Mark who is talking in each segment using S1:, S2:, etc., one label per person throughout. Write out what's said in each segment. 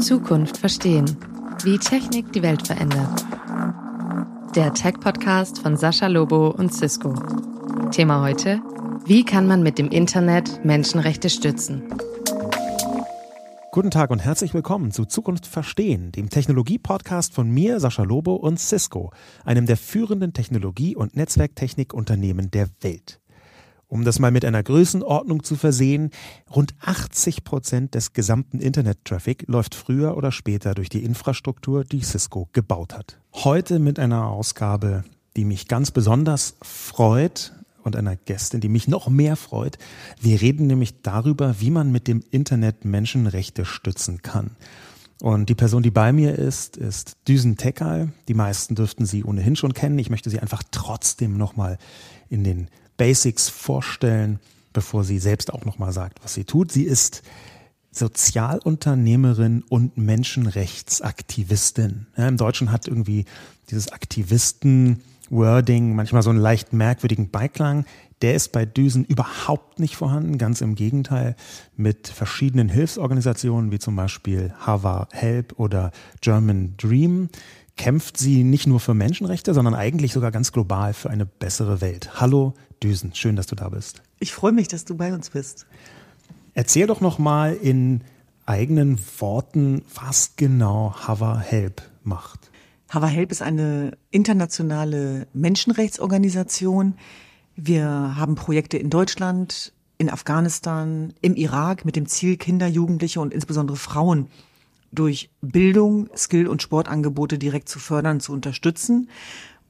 S1: Zukunft verstehen. Wie Technik die Welt verändert. Der Tech-Podcast von Sascha Lobo und Cisco. Thema heute: Wie kann man mit dem Internet Menschenrechte stützen?
S2: Guten Tag und herzlich willkommen zu Zukunft Verstehen, dem Technologie-Podcast von mir, Sascha Lobo und Cisco, einem der führenden Technologie- und Netzwerktechnikunternehmen der Welt. Um das mal mit einer Größenordnung zu versehen, rund 80 Prozent des gesamten Internet-Traffic läuft früher oder später durch die Infrastruktur, die Cisco gebaut hat. Heute mit einer Ausgabe, die mich ganz besonders freut, und einer Gästin, die mich noch mehr freut. Wir reden nämlich darüber, wie man mit dem Internet Menschenrechte stützen kann. Und die Person, die bei mir ist, ist Düsen Tekal. Die meisten dürften sie ohnehin schon kennen. Ich möchte sie einfach trotzdem nochmal in den Basics vorstellen, bevor sie selbst auch nochmal sagt, was sie tut. Sie ist Sozialunternehmerin und Menschenrechtsaktivistin. Ja, Im Deutschen hat irgendwie dieses Aktivisten Wording, manchmal so einen leicht merkwürdigen Beiklang. Der ist bei Düsen überhaupt nicht vorhanden, ganz im Gegenteil. Mit verschiedenen Hilfsorganisationen wie zum Beispiel Hava Help oder German Dream kämpft sie nicht nur für Menschenrechte, sondern eigentlich sogar ganz global für eine bessere Welt. Hallo Düsen, schön, dass du da bist.
S3: Ich freue mich, dass du bei uns bist.
S2: Erzähl doch noch mal in eigenen Worten, was genau Hava Help macht.
S3: Hava Help ist eine internationale Menschenrechtsorganisation. Wir haben Projekte in Deutschland, in Afghanistan, im Irak mit dem Ziel, Kinder, Jugendliche und insbesondere Frauen durch Bildung, Skill- und Sportangebote direkt zu fördern, zu unterstützen.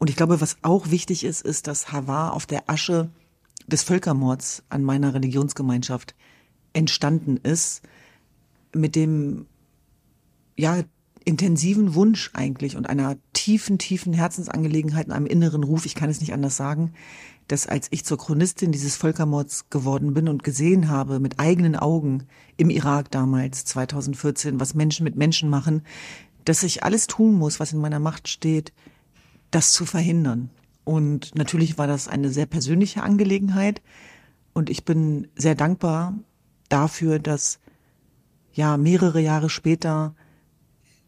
S3: Und ich glaube, was auch wichtig ist, ist, dass Hava auf der Asche des Völkermords an meiner Religionsgemeinschaft entstanden ist, mit dem, ja, intensiven Wunsch eigentlich und einer tiefen, tiefen Herzensangelegenheit und einem inneren Ruf, ich kann es nicht anders sagen, dass als ich zur Chronistin dieses Völkermords geworden bin und gesehen habe mit eigenen Augen im Irak damals 2014, was Menschen mit Menschen machen, dass ich alles tun muss, was in meiner Macht steht, das zu verhindern. Und natürlich war das eine sehr persönliche Angelegenheit und ich bin sehr dankbar dafür, dass ja mehrere Jahre später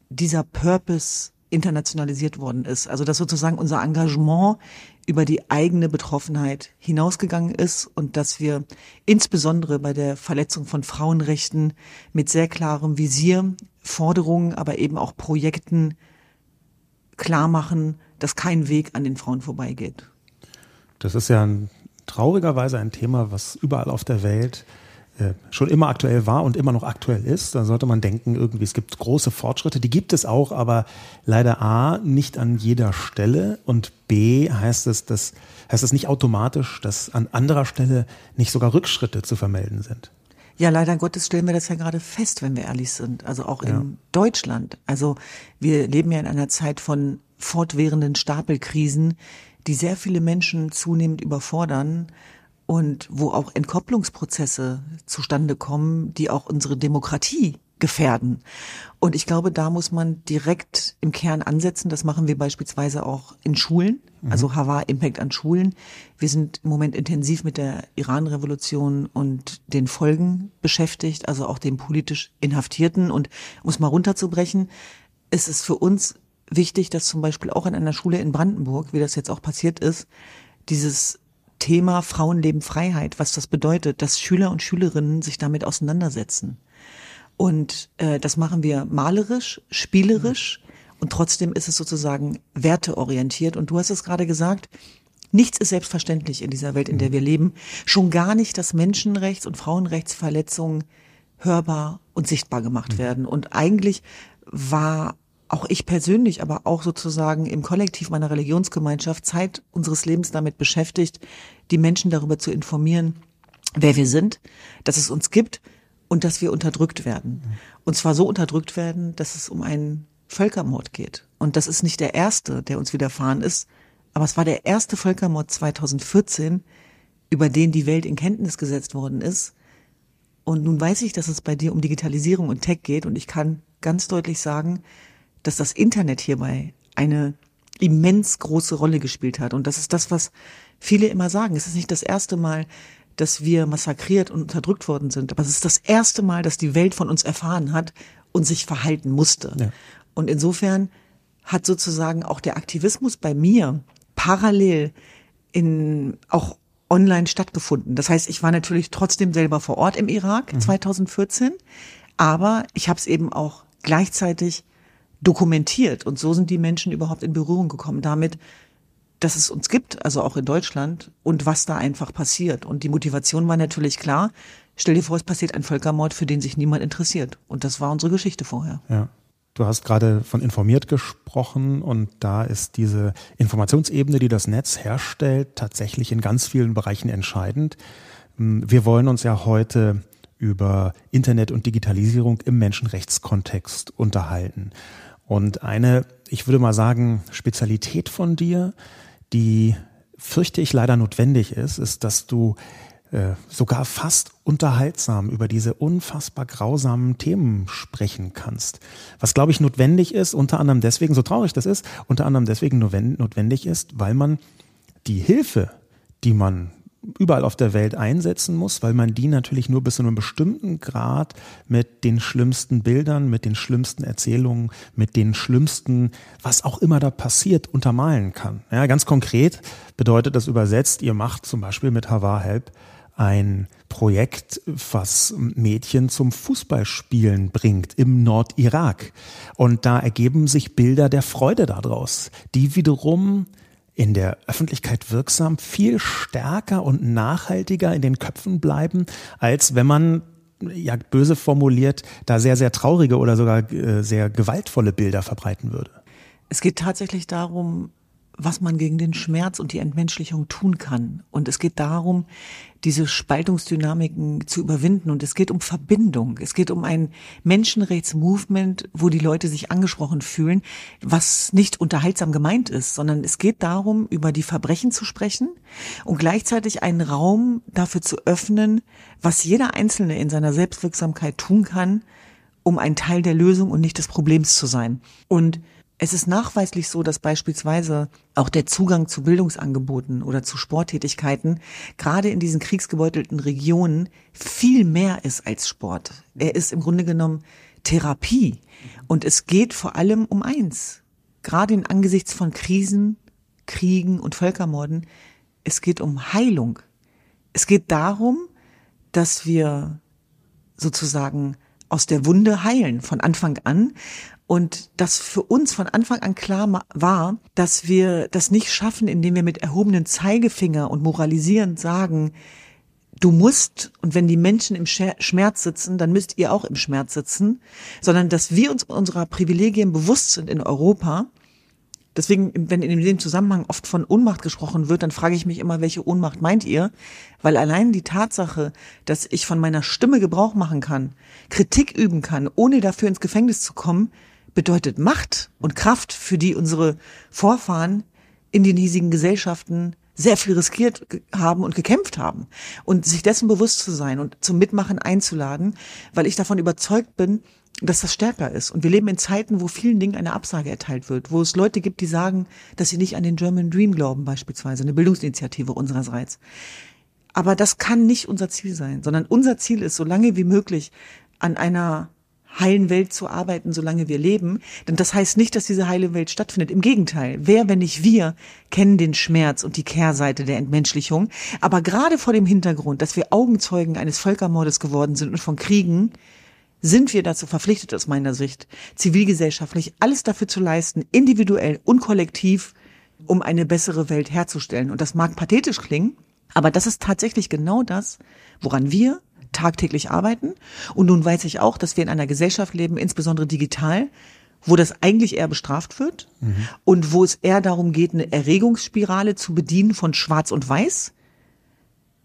S3: dieser Purpose internationalisiert worden ist. Also dass sozusagen unser Engagement über die eigene Betroffenheit hinausgegangen ist und dass wir insbesondere bei der Verletzung von Frauenrechten mit sehr klarem Visier, Forderungen, aber eben auch Projekten klar machen, dass kein Weg an den Frauen vorbeigeht.
S2: Das ist ja ein, traurigerweise ein Thema, was überall auf der Welt äh, schon immer aktuell war und immer noch aktuell ist. Da sollte man denken, irgendwie, es gibt große Fortschritte, die gibt es auch, aber leider A, nicht an jeder Stelle und B, heißt es, dass, heißt es nicht automatisch, dass an anderer Stelle nicht sogar Rückschritte zu vermelden sind.
S3: Ja, leider Gottes stellen wir das ja gerade fest, wenn wir ehrlich sind. Also auch ja. in Deutschland. Also wir leben ja in einer Zeit von fortwährenden Stapelkrisen, die sehr viele Menschen zunehmend überfordern und wo auch Entkopplungsprozesse zustande kommen, die auch unsere Demokratie gefährden. Und ich glaube, da muss man direkt im Kern ansetzen. Das machen wir beispielsweise auch in Schulen, mhm. also Hava Impact an Schulen. Wir sind im Moment intensiv mit der Iran-Revolution und den Folgen beschäftigt, also auch den politisch Inhaftierten. Und um es mal runterzubrechen, ist es für uns wichtig, dass zum Beispiel auch in einer Schule in Brandenburg, wie das jetzt auch passiert ist, dieses Thema Frauenleben Freiheit, was das bedeutet, dass Schüler und Schülerinnen sich damit auseinandersetzen. Und äh, das machen wir malerisch, spielerisch und trotzdem ist es sozusagen werteorientiert. Und du hast es gerade gesagt, nichts ist selbstverständlich in dieser Welt, in der wir leben. Schon gar nicht, dass Menschenrechts- und Frauenrechtsverletzungen hörbar und sichtbar gemacht mhm. werden. Und eigentlich war auch ich persönlich, aber auch sozusagen im Kollektiv meiner Religionsgemeinschaft Zeit unseres Lebens damit beschäftigt, die Menschen darüber zu informieren, wer wir sind, dass es uns gibt und dass wir unterdrückt werden. Und zwar so unterdrückt werden, dass es um einen Völkermord geht. Und das ist nicht der erste, der uns widerfahren ist, aber es war der erste Völkermord 2014, über den die Welt in Kenntnis gesetzt worden ist. Und nun weiß ich, dass es bei dir um Digitalisierung und Tech geht und ich kann ganz deutlich sagen, dass das Internet hierbei eine immens große Rolle gespielt hat. Und das ist das, was viele immer sagen. Es ist nicht das erste Mal, dass wir massakriert und unterdrückt worden sind. Aber es ist das erste Mal, dass die Welt von uns erfahren hat und sich verhalten musste. Ja. Und insofern hat sozusagen auch der Aktivismus bei mir parallel in auch online stattgefunden. Das heißt, ich war natürlich trotzdem selber vor Ort im Irak mhm. 2014, aber ich habe es eben auch gleichzeitig dokumentiert und so sind die Menschen überhaupt in Berührung gekommen damit, dass es uns gibt, also auch in Deutschland und was da einfach passiert. Und die Motivation war natürlich klar. Stell dir vor, es passiert ein Völkermord, für den sich niemand interessiert. Und das war unsere Geschichte vorher.
S2: Ja. Du hast gerade von informiert gesprochen und da ist diese Informationsebene, die das Netz herstellt, tatsächlich in ganz vielen Bereichen entscheidend. Hm, wir wollen uns ja heute über Internet und Digitalisierung im Menschenrechtskontext unterhalten. Und eine, ich würde mal sagen, Spezialität von dir, die fürchte ich leider notwendig ist, ist, dass du äh, sogar fast unterhaltsam über diese unfassbar grausamen Themen sprechen kannst. Was, glaube ich, notwendig ist, unter anderem deswegen, so traurig das ist, unter anderem deswegen notwendig ist, weil man die Hilfe, die man überall auf der Welt einsetzen muss, weil man die natürlich nur bis zu einem bestimmten Grad mit den schlimmsten Bildern, mit den schlimmsten Erzählungen, mit den schlimmsten, was auch immer da passiert, untermalen kann. Ja, ganz konkret bedeutet das übersetzt, ihr macht zum Beispiel mit Havar Help ein Projekt, was Mädchen zum Fußballspielen bringt im Nordirak. Und da ergeben sich Bilder der Freude daraus, die wiederum in der Öffentlichkeit wirksam, viel stärker und nachhaltiger in den Köpfen bleiben, als wenn man ja böse formuliert, da sehr, sehr traurige oder sogar äh, sehr gewaltvolle Bilder verbreiten würde.
S3: Es geht tatsächlich darum, was man gegen den Schmerz und die Entmenschlichung tun kann. Und es geht darum, diese Spaltungsdynamiken zu überwinden. Und es geht um Verbindung. Es geht um ein Menschenrechtsmovement, wo die Leute sich angesprochen fühlen, was nicht unterhaltsam gemeint ist, sondern es geht darum, über die Verbrechen zu sprechen und gleichzeitig einen Raum dafür zu öffnen, was jeder Einzelne in seiner Selbstwirksamkeit tun kann, um ein Teil der Lösung und nicht des Problems zu sein. Und es ist nachweislich so, dass beispielsweise auch der Zugang zu Bildungsangeboten oder zu Sporttätigkeiten gerade in diesen kriegsgebeutelten Regionen viel mehr ist als Sport. Er ist im Grunde genommen Therapie. Und es geht vor allem um eins. Gerade in Angesichts von Krisen, Kriegen und Völkermorden. Es geht um Heilung. Es geht darum, dass wir sozusagen aus der Wunde heilen von Anfang an und das für uns von Anfang an klar war, dass wir das nicht schaffen, indem wir mit erhobenen Zeigefinger und moralisierend sagen, du musst, und wenn die Menschen im Schmerz sitzen, dann müsst ihr auch im Schmerz sitzen, sondern dass wir uns unserer Privilegien bewusst sind in Europa. Deswegen, wenn in dem Zusammenhang oft von Ohnmacht gesprochen wird, dann frage ich mich immer, welche Ohnmacht meint ihr? Weil allein die Tatsache, dass ich von meiner Stimme Gebrauch machen kann, Kritik üben kann, ohne dafür ins Gefängnis zu kommen, bedeutet Macht und Kraft, für die unsere Vorfahren in den hiesigen Gesellschaften sehr viel riskiert haben und gekämpft haben. Und sich dessen bewusst zu sein und zum Mitmachen einzuladen, weil ich davon überzeugt bin, dass das stärker ist. Und wir leben in Zeiten, wo vielen Dingen eine Absage erteilt wird, wo es Leute gibt, die sagen, dass sie nicht an den German Dream glauben, beispielsweise, eine Bildungsinitiative unsererseits. Aber das kann nicht unser Ziel sein, sondern unser Ziel ist, so lange wie möglich an einer heilen Welt zu arbeiten, solange wir leben. Denn das heißt nicht, dass diese heile Welt stattfindet. Im Gegenteil. Wer, wenn nicht wir, kennen den Schmerz und die Kehrseite der Entmenschlichung. Aber gerade vor dem Hintergrund, dass wir Augenzeugen eines Völkermordes geworden sind und von Kriegen, sind wir dazu verpflichtet, aus meiner Sicht, zivilgesellschaftlich alles dafür zu leisten, individuell und kollektiv, um eine bessere Welt herzustellen. Und das mag pathetisch klingen, aber das ist tatsächlich genau das, woran wir tagtäglich arbeiten. Und nun weiß ich auch, dass wir in einer Gesellschaft leben, insbesondere digital, wo das eigentlich eher bestraft wird mhm. und wo es eher darum geht, eine Erregungsspirale zu bedienen von Schwarz und Weiß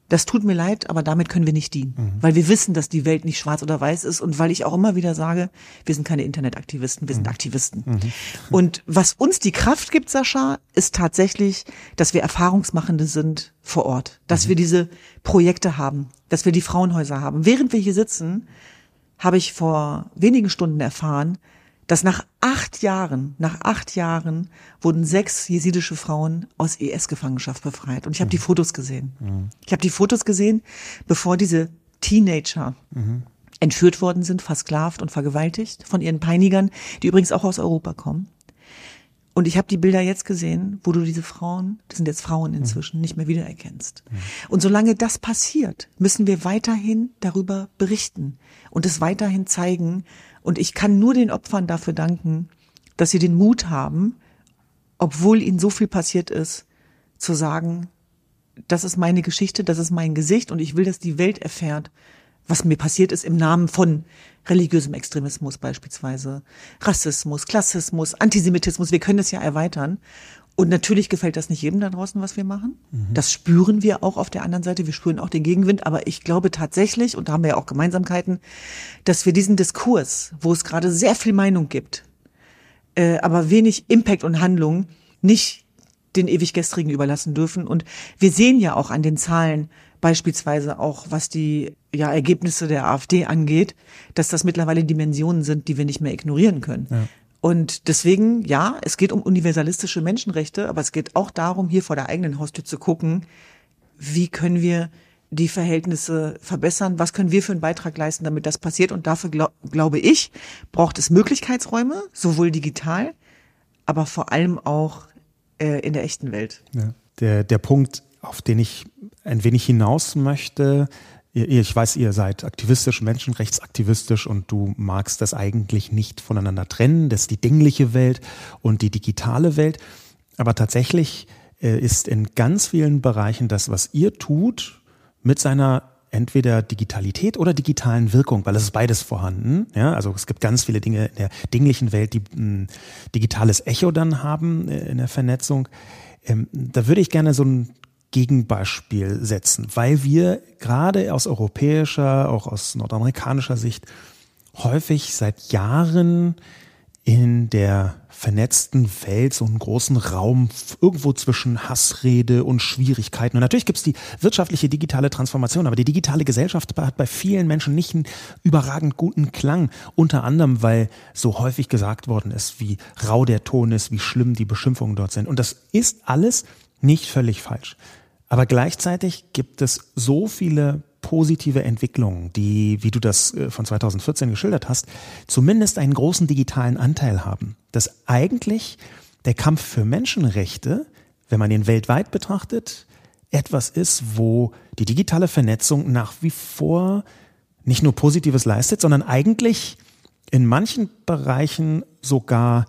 S3: das tut mir leid, aber damit können wir nicht dienen, mhm. weil wir wissen, dass die Welt nicht schwarz oder weiß ist und weil ich auch immer wieder sage, wir sind keine Internetaktivisten, wir sind mhm. Aktivisten. Mhm. Und was uns die Kraft gibt, Sascha, ist tatsächlich, dass wir Erfahrungsmachende sind vor Ort, dass mhm. wir diese Projekte haben, dass wir die Frauenhäuser haben. Während wir hier sitzen, habe ich vor wenigen Stunden erfahren, dass nach acht Jahren, nach acht Jahren wurden sechs jesidische Frauen aus IS-Gefangenschaft befreit. Und ich habe mhm. die Fotos gesehen. Mhm. Ich habe die Fotos gesehen, bevor diese Teenager mhm. entführt worden sind, versklavt und vergewaltigt von ihren Peinigern, die übrigens auch aus Europa kommen. Und ich habe die Bilder jetzt gesehen, wo du diese Frauen, das sind jetzt Frauen inzwischen, mhm. nicht mehr wiedererkennst. Mhm. Und solange das passiert, müssen wir weiterhin darüber berichten und es weiterhin zeigen. Und ich kann nur den Opfern dafür danken, dass sie den Mut haben, obwohl ihnen so viel passiert ist, zu sagen, das ist meine Geschichte, das ist mein Gesicht und ich will, dass die Welt erfährt, was mir passiert ist im Namen von religiösem Extremismus beispielsweise, Rassismus, Klassismus, Antisemitismus. Wir können es ja erweitern. Und natürlich gefällt das nicht jedem da draußen, was wir machen. Mhm. Das spüren wir auch auf der anderen Seite. Wir spüren auch den Gegenwind. Aber ich glaube tatsächlich, und da haben wir ja auch Gemeinsamkeiten, dass wir diesen Diskurs, wo es gerade sehr viel Meinung gibt, äh, aber wenig Impact und Handlung, nicht den ewig Gestrigen überlassen dürfen. Und wir sehen ja auch an den Zahlen, beispielsweise auch was die ja, Ergebnisse der AfD angeht, dass das mittlerweile Dimensionen sind, die wir nicht mehr ignorieren können. Ja. Und deswegen, ja, es geht um universalistische Menschenrechte, aber es geht auch darum, hier vor der eigenen Haustür zu gucken, wie können wir die Verhältnisse verbessern? Was können wir für einen Beitrag leisten, damit das passiert? Und dafür glaub, glaube ich, braucht es Möglichkeitsräume, sowohl digital, aber vor allem auch äh, in der echten Welt.
S2: Ja. Der, der Punkt, auf den ich ein wenig hinaus möchte, ich weiß, ihr seid aktivistisch, menschenrechtsaktivistisch und du magst das eigentlich nicht voneinander trennen. Das ist die dingliche Welt und die digitale Welt. Aber tatsächlich äh, ist in ganz vielen Bereichen das, was ihr tut, mit seiner entweder Digitalität oder digitalen Wirkung, weil es ist beides vorhanden. Ja, also es gibt ganz viele Dinge in der dinglichen Welt, die ein digitales Echo dann haben äh, in der Vernetzung. Ähm, da würde ich gerne so ein Gegenbeispiel setzen, weil wir gerade aus europäischer, auch aus nordamerikanischer Sicht häufig seit Jahren in der vernetzten Welt so einen großen Raum irgendwo zwischen Hassrede und Schwierigkeiten. Und natürlich gibt es die wirtschaftliche digitale Transformation, aber die digitale Gesellschaft hat bei vielen Menschen nicht einen überragend guten Klang. Unter anderem, weil so häufig gesagt worden ist, wie rau der Ton ist, wie schlimm die Beschimpfungen dort sind. Und das ist alles nicht völlig falsch. Aber gleichzeitig gibt es so viele positive Entwicklungen, die, wie du das äh, von 2014 geschildert hast, zumindest einen großen digitalen Anteil haben. Dass eigentlich der Kampf für Menschenrechte, wenn man ihn weltweit betrachtet, etwas ist, wo die digitale Vernetzung nach wie vor nicht nur Positives leistet, sondern eigentlich in manchen Bereichen sogar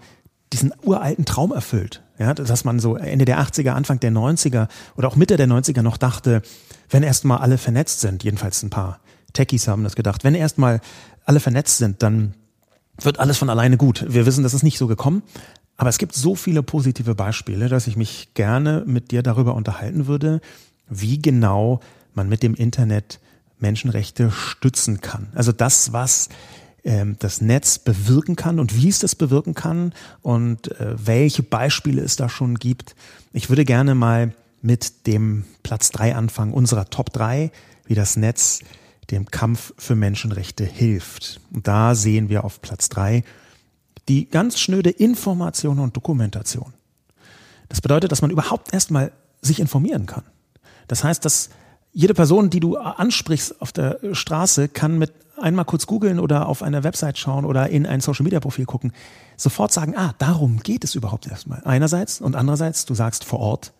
S2: diesen uralten Traum erfüllt. Ja, dass man so Ende der 80er, Anfang der 90er oder auch Mitte der 90er noch dachte, wenn erstmal alle vernetzt sind, jedenfalls ein paar Techies haben das gedacht, wenn erstmal alle vernetzt sind, dann wird alles von alleine gut. Wir wissen, das ist nicht so gekommen. Aber es gibt so viele positive Beispiele, dass ich mich gerne mit dir darüber unterhalten würde, wie genau man mit dem Internet Menschenrechte stützen kann. Also das, was ähm, das Netz bewirken kann und wie es das bewirken kann und äh, welche Beispiele es da schon gibt. Ich würde gerne mal mit dem Platz drei anfangen, unserer Top drei, wie das Netz dem Kampf für Menschenrechte hilft. Und da sehen wir auf Platz drei die ganz schnöde Information und Dokumentation. Das bedeutet, dass man überhaupt erstmal sich informieren kann. Das heißt, dass jede Person, die du ansprichst auf der Straße, kann mit einmal kurz googeln oder auf einer Website schauen oder in ein Social Media Profil gucken, sofort sagen, ah, darum geht es überhaupt erstmal. Einerseits und andererseits, du sagst vor Ort.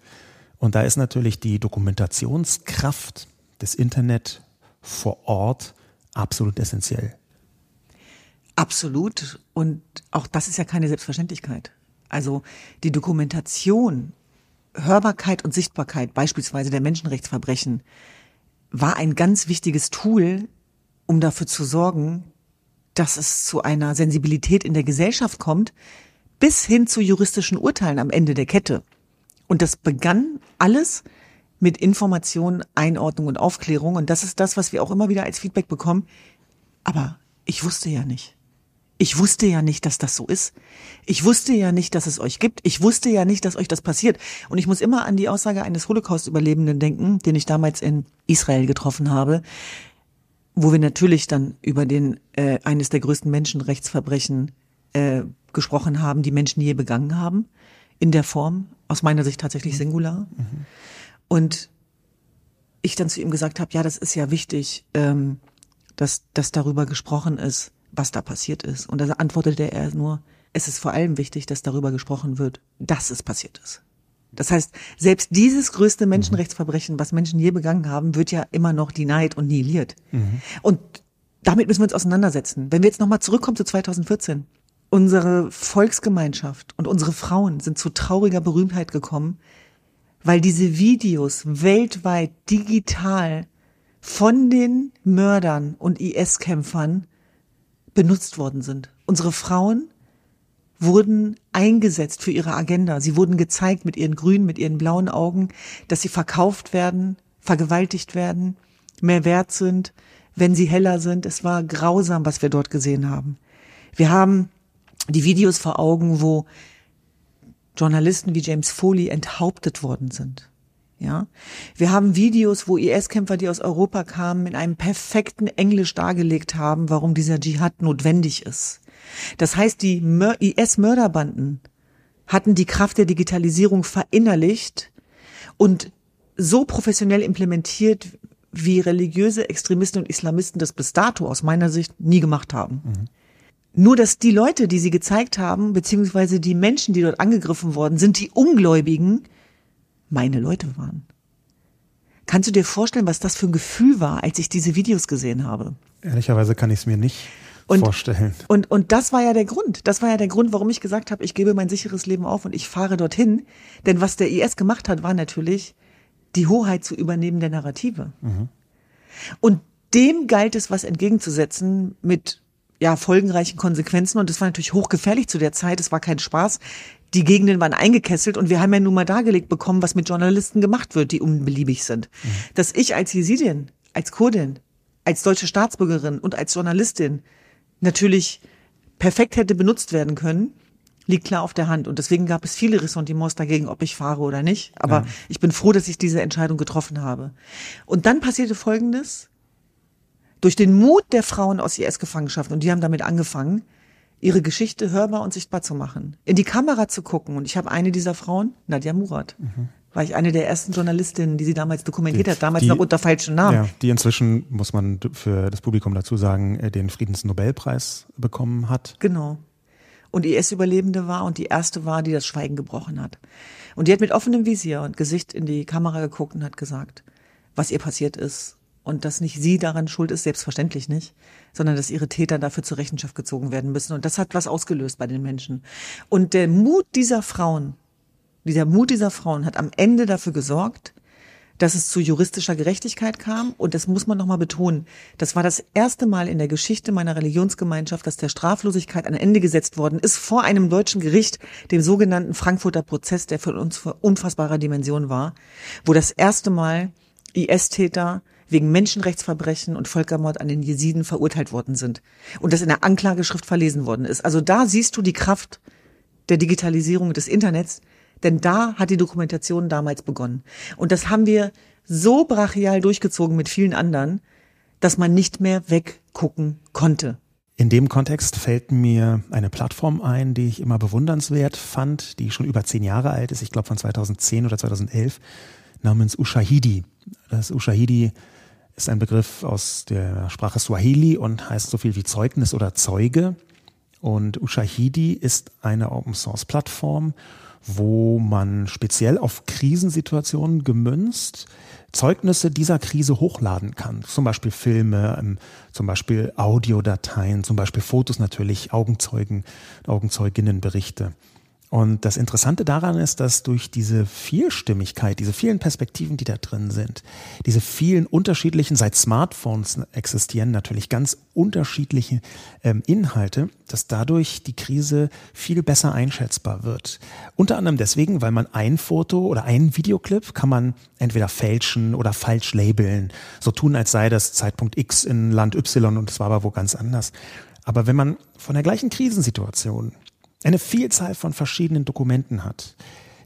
S2: Und da ist natürlich die Dokumentationskraft des Internet vor Ort absolut essentiell.
S3: Absolut. Und auch das ist ja keine Selbstverständlichkeit. Also die Dokumentation, Hörbarkeit und Sichtbarkeit beispielsweise der Menschenrechtsverbrechen war ein ganz wichtiges Tool um dafür zu sorgen, dass es zu einer Sensibilität in der Gesellschaft kommt, bis hin zu juristischen Urteilen am Ende der Kette. Und das begann alles mit Information, Einordnung und Aufklärung. Und das ist das, was wir auch immer wieder als Feedback bekommen. Aber ich wusste ja nicht. Ich wusste ja nicht, dass das so ist. Ich wusste ja nicht, dass es euch gibt. Ich wusste ja nicht, dass euch das passiert. Und ich muss immer an die Aussage eines Holocaust-Überlebenden denken, den ich damals in Israel getroffen habe, wo wir natürlich dann über den äh, eines der größten Menschenrechtsverbrechen äh, gesprochen haben, die Menschen je begangen haben. In der Form, aus meiner Sicht tatsächlich singular. Mhm. Und ich dann zu ihm gesagt habe, ja, das ist ja wichtig, ähm, dass, dass darüber gesprochen ist, was da passiert ist. Und da antwortete er nur, es ist vor allem wichtig, dass darüber gesprochen wird, dass es passiert ist. Das heißt, selbst dieses größte Menschenrechtsverbrechen, was Menschen je begangen haben, wird ja immer noch denied und nihiliert. Mhm. Und damit müssen wir uns auseinandersetzen. Wenn wir jetzt nochmal zurückkommen zu 2014. Unsere Volksgemeinschaft und unsere Frauen sind zu trauriger Berühmtheit gekommen, weil diese Videos weltweit digital von den Mördern und IS-Kämpfern benutzt worden sind. Unsere Frauen wurden eingesetzt für ihre Agenda. Sie wurden gezeigt mit ihren grünen, mit ihren blauen Augen, dass sie verkauft werden, vergewaltigt werden, mehr wert sind, wenn sie heller sind. Es war grausam, was wir dort gesehen haben. Wir haben die Videos vor Augen, wo Journalisten wie James Foley enthauptet worden sind. Ja, wir haben Videos, wo IS-Kämpfer, die aus Europa kamen, in einem perfekten Englisch dargelegt haben, warum dieser Dschihad notwendig ist. Das heißt, die IS-Mörderbanden hatten die Kraft der Digitalisierung verinnerlicht und so professionell implementiert, wie religiöse Extremisten und Islamisten das bis dato aus meiner Sicht nie gemacht haben. Mhm. Nur dass die Leute, die sie gezeigt haben, beziehungsweise die Menschen, die dort angegriffen worden sind, die Ungläubigen, meine Leute waren. Kannst du dir vorstellen, was das für ein Gefühl war, als ich diese Videos gesehen habe?
S2: Ehrlicherweise kann ich es mir nicht und, vorstellen.
S3: Und, und das war ja der Grund. Das war ja der Grund, warum ich gesagt habe, ich gebe mein sicheres Leben auf und ich fahre dorthin. Denn was der IS gemacht hat, war natürlich, die Hoheit zu übernehmen der Narrative. Mhm. Und dem galt es, was entgegenzusetzen mit ja, folgenreichen Konsequenzen. Und das war natürlich hochgefährlich zu der Zeit. Es war kein Spaß. Die Gegenden waren eingekesselt und wir haben ja nun mal dargelegt bekommen, was mit Journalisten gemacht wird, die unbeliebig sind. Mhm. Dass ich als Jesidin, als Kurdin, als deutsche Staatsbürgerin und als Journalistin natürlich perfekt hätte benutzt werden können, liegt klar auf der Hand. Und deswegen gab es viele Ressentiments dagegen, ob ich fahre oder nicht. Aber ja. ich bin froh, dass ich diese Entscheidung getroffen habe. Und dann passierte Folgendes. Durch den Mut der Frauen aus IS-Gefangenschaft, und die haben damit angefangen, ihre Geschichte hörbar und sichtbar zu machen, in die Kamera zu gucken. Und ich habe eine dieser Frauen, Nadja Murat, mhm war ich eine der ersten Journalistinnen, die sie damals dokumentiert die, hat, damals die, noch unter falschen Namen. Ja,
S2: die inzwischen, muss man für das Publikum dazu sagen, äh, den Friedensnobelpreis bekommen hat.
S3: Genau. Und IS-Überlebende war und die erste war, die das Schweigen gebrochen hat. Und die hat mit offenem Visier und Gesicht in die Kamera geguckt und hat gesagt, was ihr passiert ist und dass nicht sie daran schuld ist, selbstverständlich nicht, sondern dass ihre Täter dafür zur Rechenschaft gezogen werden müssen. Und das hat was ausgelöst bei den Menschen. Und der Mut dieser Frauen, dieser Mut dieser Frauen hat am Ende dafür gesorgt, dass es zu juristischer Gerechtigkeit kam. Und das muss man nochmal betonen. Das war das erste Mal in der Geschichte meiner Religionsgemeinschaft, dass der Straflosigkeit ein Ende gesetzt worden ist vor einem deutschen Gericht, dem sogenannten Frankfurter Prozess, der für uns unfassbarer Dimension war, wo das erste Mal IS-Täter wegen Menschenrechtsverbrechen und Völkermord an den Jesiden verurteilt worden sind. Und das in der Anklageschrift verlesen worden ist. Also da siehst du die Kraft der Digitalisierung des Internets, denn da hat die Dokumentation damals begonnen. Und das haben wir so brachial durchgezogen mit vielen anderen, dass man nicht mehr weggucken konnte.
S2: In dem Kontext fällt mir eine Plattform ein, die ich immer bewundernswert fand, die schon über zehn Jahre alt ist, ich glaube von 2010 oder 2011, namens Ushahidi. Das Ushahidi ist ein Begriff aus der Sprache Swahili und heißt so viel wie Zeugnis oder Zeuge. Und Ushahidi ist eine Open-Source-Plattform wo man speziell auf Krisensituationen gemünzt Zeugnisse dieser Krise hochladen kann. Zum Beispiel Filme, ähm, zum Beispiel Audiodateien, zum Beispiel Fotos natürlich, Augenzeugen, Augenzeuginnenberichte. Und das Interessante daran ist, dass durch diese Vielstimmigkeit, diese vielen Perspektiven, die da drin sind, diese vielen unterschiedlichen, seit Smartphones existieren natürlich ganz unterschiedliche ähm, Inhalte, dass dadurch die Krise viel besser einschätzbar wird. Unter anderem deswegen, weil man ein Foto oder einen Videoclip kann man entweder fälschen oder falsch labeln, so tun, als sei das Zeitpunkt X in Land Y und es war aber wo ganz anders. Aber wenn man von der gleichen Krisensituation eine Vielzahl von verschiedenen Dokumenten hat,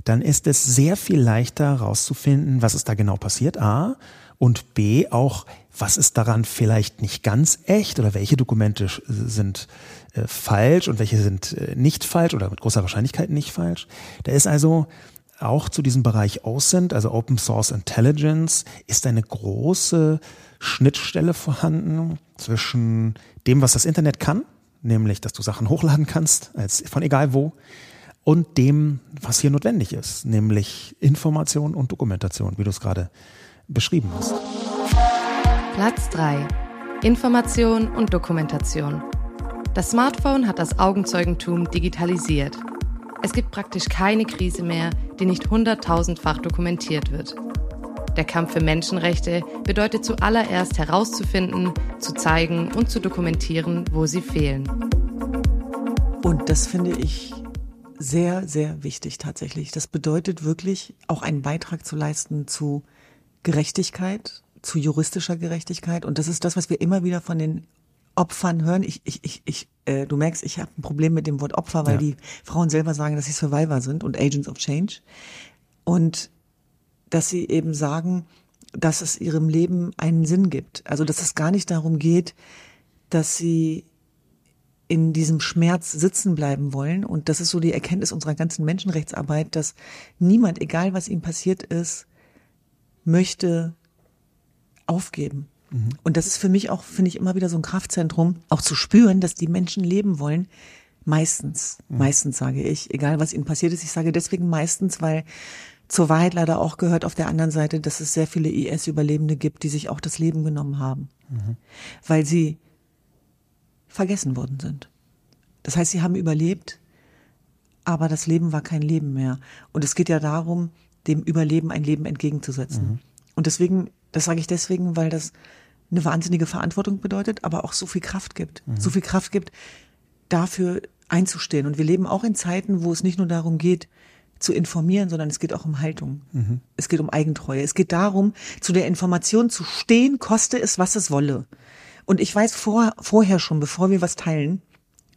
S2: dann ist es sehr viel leichter herauszufinden, was ist da genau passiert, A, Und B, auch, was ist daran vielleicht nicht ganz echt oder welche Dokumente sind äh, falsch und welche sind äh, nicht falsch oder mit großer Wahrscheinlichkeit nicht falsch. Da ist also auch zu diesem Bereich OSINT, also Open Source Intelligence, ist eine große Schnittstelle vorhanden zwischen dem, was das Internet kann, nämlich, dass du Sachen hochladen kannst, als von egal wo, und dem, was hier notwendig ist, nämlich Information und Dokumentation, wie du es gerade beschrieben hast.
S1: Platz 3. Information und Dokumentation. Das Smartphone hat das Augenzeugentum digitalisiert. Es gibt praktisch keine Krise mehr, die nicht hunderttausendfach dokumentiert wird. Der Kampf für Menschenrechte bedeutet zuallererst herauszufinden, zu zeigen und zu dokumentieren, wo sie fehlen.
S3: Und das finde ich sehr, sehr wichtig tatsächlich. Das bedeutet wirklich auch einen Beitrag zu leisten zu Gerechtigkeit, zu juristischer Gerechtigkeit. Und das ist das, was wir immer wieder von den Opfern hören. Ich, ich, ich, ich äh, du merkst, ich habe ein Problem mit dem Wort Opfer, weil ja. die Frauen selber sagen, dass sie Survivor sind und Agents of Change. Und dass sie eben sagen, dass es ihrem Leben einen Sinn gibt. Also dass es gar nicht darum geht, dass sie in diesem Schmerz sitzen bleiben wollen. Und das ist so die Erkenntnis unserer ganzen Menschenrechtsarbeit, dass niemand, egal was ihm passiert ist, möchte aufgeben. Mhm. Und das ist für mich auch, finde ich, immer wieder so ein Kraftzentrum, auch zu spüren, dass die Menschen leben wollen. Meistens, mhm. meistens sage ich, egal was ihnen passiert ist. Ich sage deswegen meistens, weil zur Wahrheit leider auch gehört auf der anderen Seite, dass es sehr viele IS-Überlebende gibt, die sich auch das Leben genommen haben, mhm. weil sie vergessen worden sind. Das heißt, sie haben überlebt, aber das Leben war kein Leben mehr. Und es geht ja darum, dem Überleben ein Leben entgegenzusetzen. Mhm. Und deswegen, das sage ich deswegen, weil das eine wahnsinnige Verantwortung bedeutet, aber auch so viel Kraft gibt. Mhm. So viel Kraft gibt, dafür einzustehen. Und wir leben auch in Zeiten, wo es nicht nur darum geht, zu informieren, sondern es geht auch um Haltung. Mhm. Es geht um Eigentreue. Es geht darum, zu der Information zu stehen, koste es, was es wolle. Und ich weiß vor, vorher schon, bevor wir was teilen,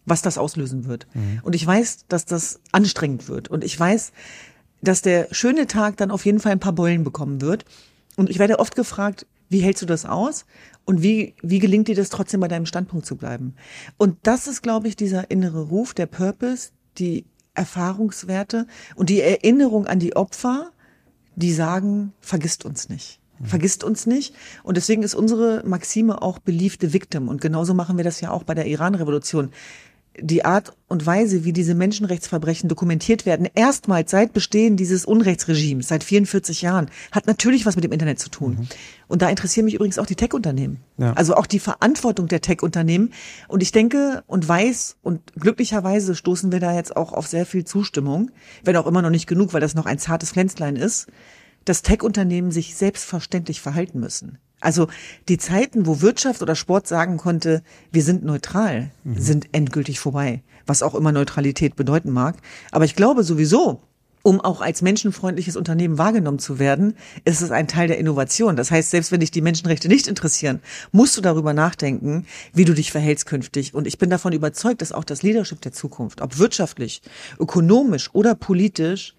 S3: was das auslösen wird. Mhm. Und ich weiß, dass das anstrengend wird. Und ich weiß, dass der schöne Tag dann auf jeden Fall ein paar Beulen bekommen wird. Und ich werde oft gefragt, wie hältst du das aus? Und wie, wie gelingt dir das trotzdem bei deinem Standpunkt zu bleiben? Und das ist, glaube ich, dieser innere Ruf, der Purpose, die Erfahrungswerte und die Erinnerung an die Opfer, die sagen, vergisst uns nicht. Vergisst uns nicht. Und deswegen ist unsere Maxime auch believed victim. Und genauso machen wir das ja auch bei der Iran-Revolution. Die Art und Weise, wie diese Menschenrechtsverbrechen dokumentiert werden, erstmals seit Bestehen dieses Unrechtsregimes, seit 44 Jahren, hat natürlich was mit dem Internet zu tun. Mhm. Und da interessieren mich übrigens auch die Tech-Unternehmen. Ja. Also auch die Verantwortung der Tech-Unternehmen. Und ich denke und weiß und glücklicherweise stoßen wir da jetzt auch auf sehr viel Zustimmung, wenn auch immer noch nicht genug, weil das noch ein zartes Pflänzlein ist dass Tech-Unternehmen sich selbstverständlich verhalten müssen. Also die Zeiten, wo Wirtschaft oder Sport sagen konnte, wir sind neutral, mhm. sind endgültig vorbei, was auch immer Neutralität bedeuten mag. Aber ich glaube sowieso, um auch als menschenfreundliches Unternehmen wahrgenommen zu werden, ist es ein Teil der Innovation. Das heißt, selbst wenn dich die Menschenrechte nicht interessieren, musst du darüber nachdenken, wie du dich verhältst künftig. Und ich bin davon überzeugt, dass auch das Leadership der Zukunft, ob wirtschaftlich, ökonomisch oder politisch,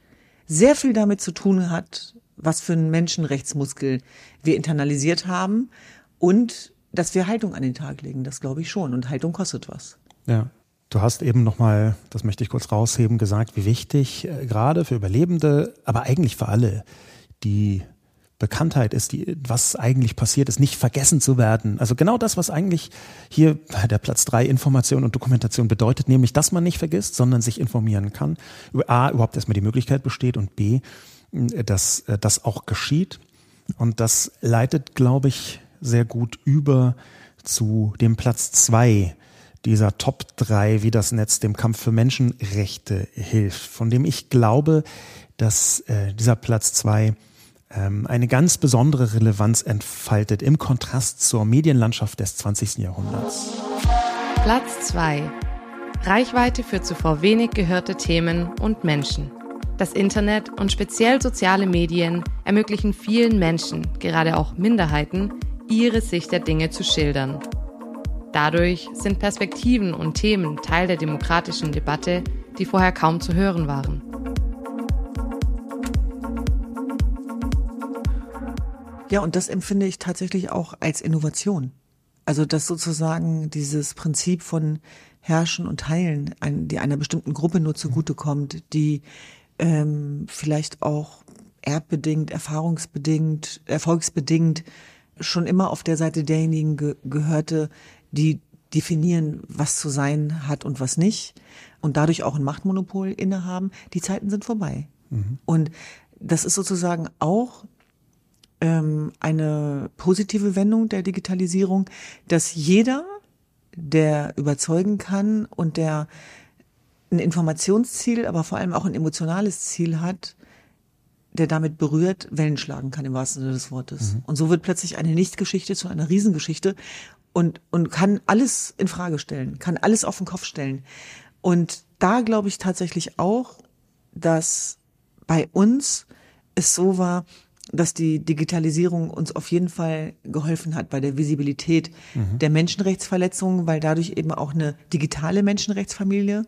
S3: sehr viel damit zu tun hat, was für einen Menschenrechtsmuskel wir internalisiert haben und dass wir Haltung an den Tag legen. Das glaube ich schon. Und Haltung kostet was.
S2: Ja. Du hast eben nochmal, das möchte ich kurz rausheben, gesagt, wie wichtig äh, gerade für Überlebende, aber eigentlich für alle, die Bekanntheit ist, die, was eigentlich passiert ist, nicht vergessen zu werden. Also genau das, was eigentlich hier bei der Platz drei Information und Dokumentation bedeutet, nämlich, dass man nicht vergisst, sondern sich informieren kann. A, überhaupt erstmal die Möglichkeit besteht und B, dass äh, das auch geschieht. Und das leitet, glaube ich, sehr gut über zu dem Platz zwei dieser Top drei, wie das Netz dem Kampf für Menschenrechte hilft, von dem ich glaube, dass äh, dieser Platz zwei ähm, eine ganz besondere Relevanz entfaltet im Kontrast zur Medienlandschaft des 20. Jahrhunderts.
S1: Platz zwei Reichweite für zuvor wenig gehörte Themen und Menschen. Das Internet und speziell soziale Medien ermöglichen vielen Menschen, gerade auch Minderheiten, ihre Sicht der Dinge zu schildern. Dadurch sind Perspektiven und Themen Teil der demokratischen Debatte, die vorher kaum zu hören waren.
S3: Ja, und das empfinde ich tatsächlich auch als Innovation. Also dass sozusagen dieses Prinzip von Herrschen und Teilen, die einer bestimmten Gruppe nur zugutekommt, die ähm, vielleicht auch erbbedingt, erfahrungsbedingt, erfolgsbedingt schon immer auf der Seite derjenigen ge gehörte, die definieren, was zu sein hat und was nicht und dadurch auch ein Machtmonopol innehaben, die Zeiten sind vorbei. Mhm. Und das ist sozusagen auch ähm, eine positive Wendung der Digitalisierung, dass jeder, der überzeugen kann und der ein Informationsziel, aber vor allem auch ein emotionales Ziel hat, der damit berührt, Wellen schlagen kann im wahrsten Sinne des Wortes. Mhm. Und so wird plötzlich eine Nichtgeschichte zu einer Riesengeschichte und, und kann alles in Frage stellen, kann alles auf den Kopf stellen. Und da glaube ich tatsächlich auch, dass bei uns es so war, dass die Digitalisierung uns auf jeden Fall geholfen hat bei der Visibilität mhm. der Menschenrechtsverletzungen, weil dadurch eben auch eine digitale Menschenrechtsfamilie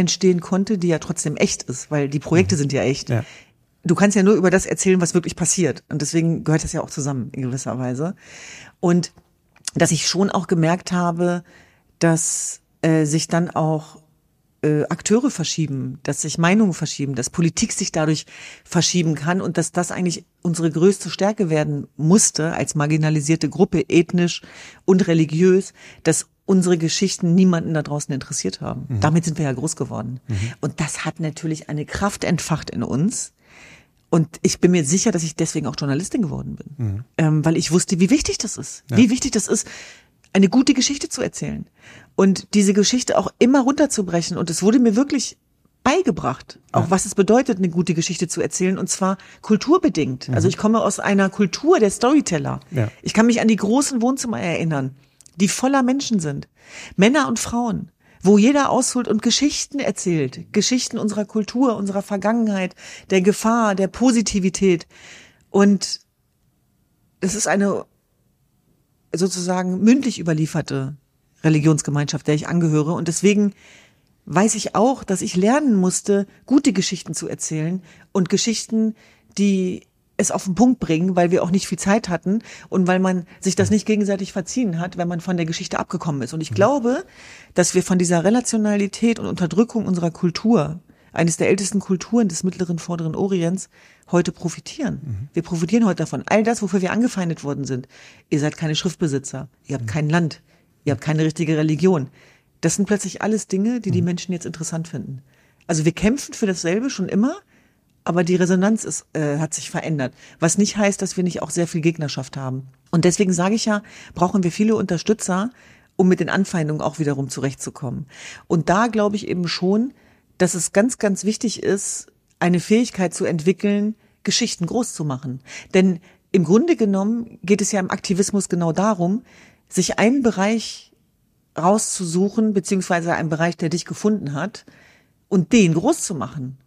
S3: entstehen konnte, die ja trotzdem echt ist, weil die Projekte mhm. sind ja echt. Ja. Du kannst ja nur über das erzählen, was wirklich passiert. Und deswegen gehört das ja auch zusammen in gewisser Weise. Und dass ich schon auch gemerkt habe, dass äh, sich dann auch äh, Akteure verschieben, dass sich Meinungen verschieben, dass Politik sich dadurch verschieben kann und dass das eigentlich unsere größte Stärke werden musste als marginalisierte Gruppe, ethnisch und religiös, dass unsere Geschichten niemanden da draußen interessiert haben. Mhm. Damit sind wir ja groß geworden. Mhm. Und das hat natürlich eine Kraft entfacht in uns. Und ich bin mir sicher, dass ich deswegen auch Journalistin geworden bin, mhm. ähm, weil ich wusste, wie wichtig das ist, ja. wie wichtig das ist, eine gute Geschichte zu erzählen und diese Geschichte auch immer runterzubrechen. Und es wurde mir wirklich beigebracht, auch ja. was es bedeutet, eine gute Geschichte zu erzählen und zwar kulturbedingt. Mhm. Also ich komme aus einer Kultur der Storyteller. Ja. Ich kann mich an die großen Wohnzimmer erinnern, die voller Menschen sind. Männer und Frauen, wo jeder ausholt und Geschichten erzählt. Geschichten unserer Kultur, unserer Vergangenheit, der Gefahr, der Positivität. Und es ist eine sozusagen mündlich überlieferte Religionsgemeinschaft, der ich angehöre. Und deswegen weiß ich auch, dass ich lernen musste, gute Geschichten zu erzählen und Geschichten, die es auf den Punkt bringen, weil wir auch nicht viel Zeit hatten und weil man sich das nicht gegenseitig verziehen hat, wenn man von der Geschichte abgekommen ist. Und ich glaube, dass wir von dieser Relationalität und Unterdrückung unserer Kultur, eines der ältesten Kulturen des mittleren vorderen Orients, heute profitieren. Mhm. Wir profitieren heute davon. All das, wofür wir angefeindet worden sind. Ihr seid keine Schriftbesitzer. Ihr habt mhm. kein Land. Ihr habt keine richtige Religion. Das sind plötzlich alles Dinge, die die mhm. Menschen jetzt interessant finden. Also wir kämpfen für dasselbe schon immer, aber die Resonanz ist, äh, hat sich verändert. Was nicht heißt, dass wir nicht auch sehr viel Gegnerschaft haben. Und deswegen sage ich ja, brauchen wir viele Unterstützer, um mit den Anfeindungen auch wiederum zurechtzukommen. Und da glaube ich eben schon, dass es ganz, ganz wichtig ist, eine Fähigkeit zu entwickeln, Geschichten groß zu machen. Denn im Grunde genommen geht es ja im Aktivismus genau darum, sich einen Bereich rauszusuchen, beziehungsweise einen Bereich, der dich gefunden hat, und den groß zu machen.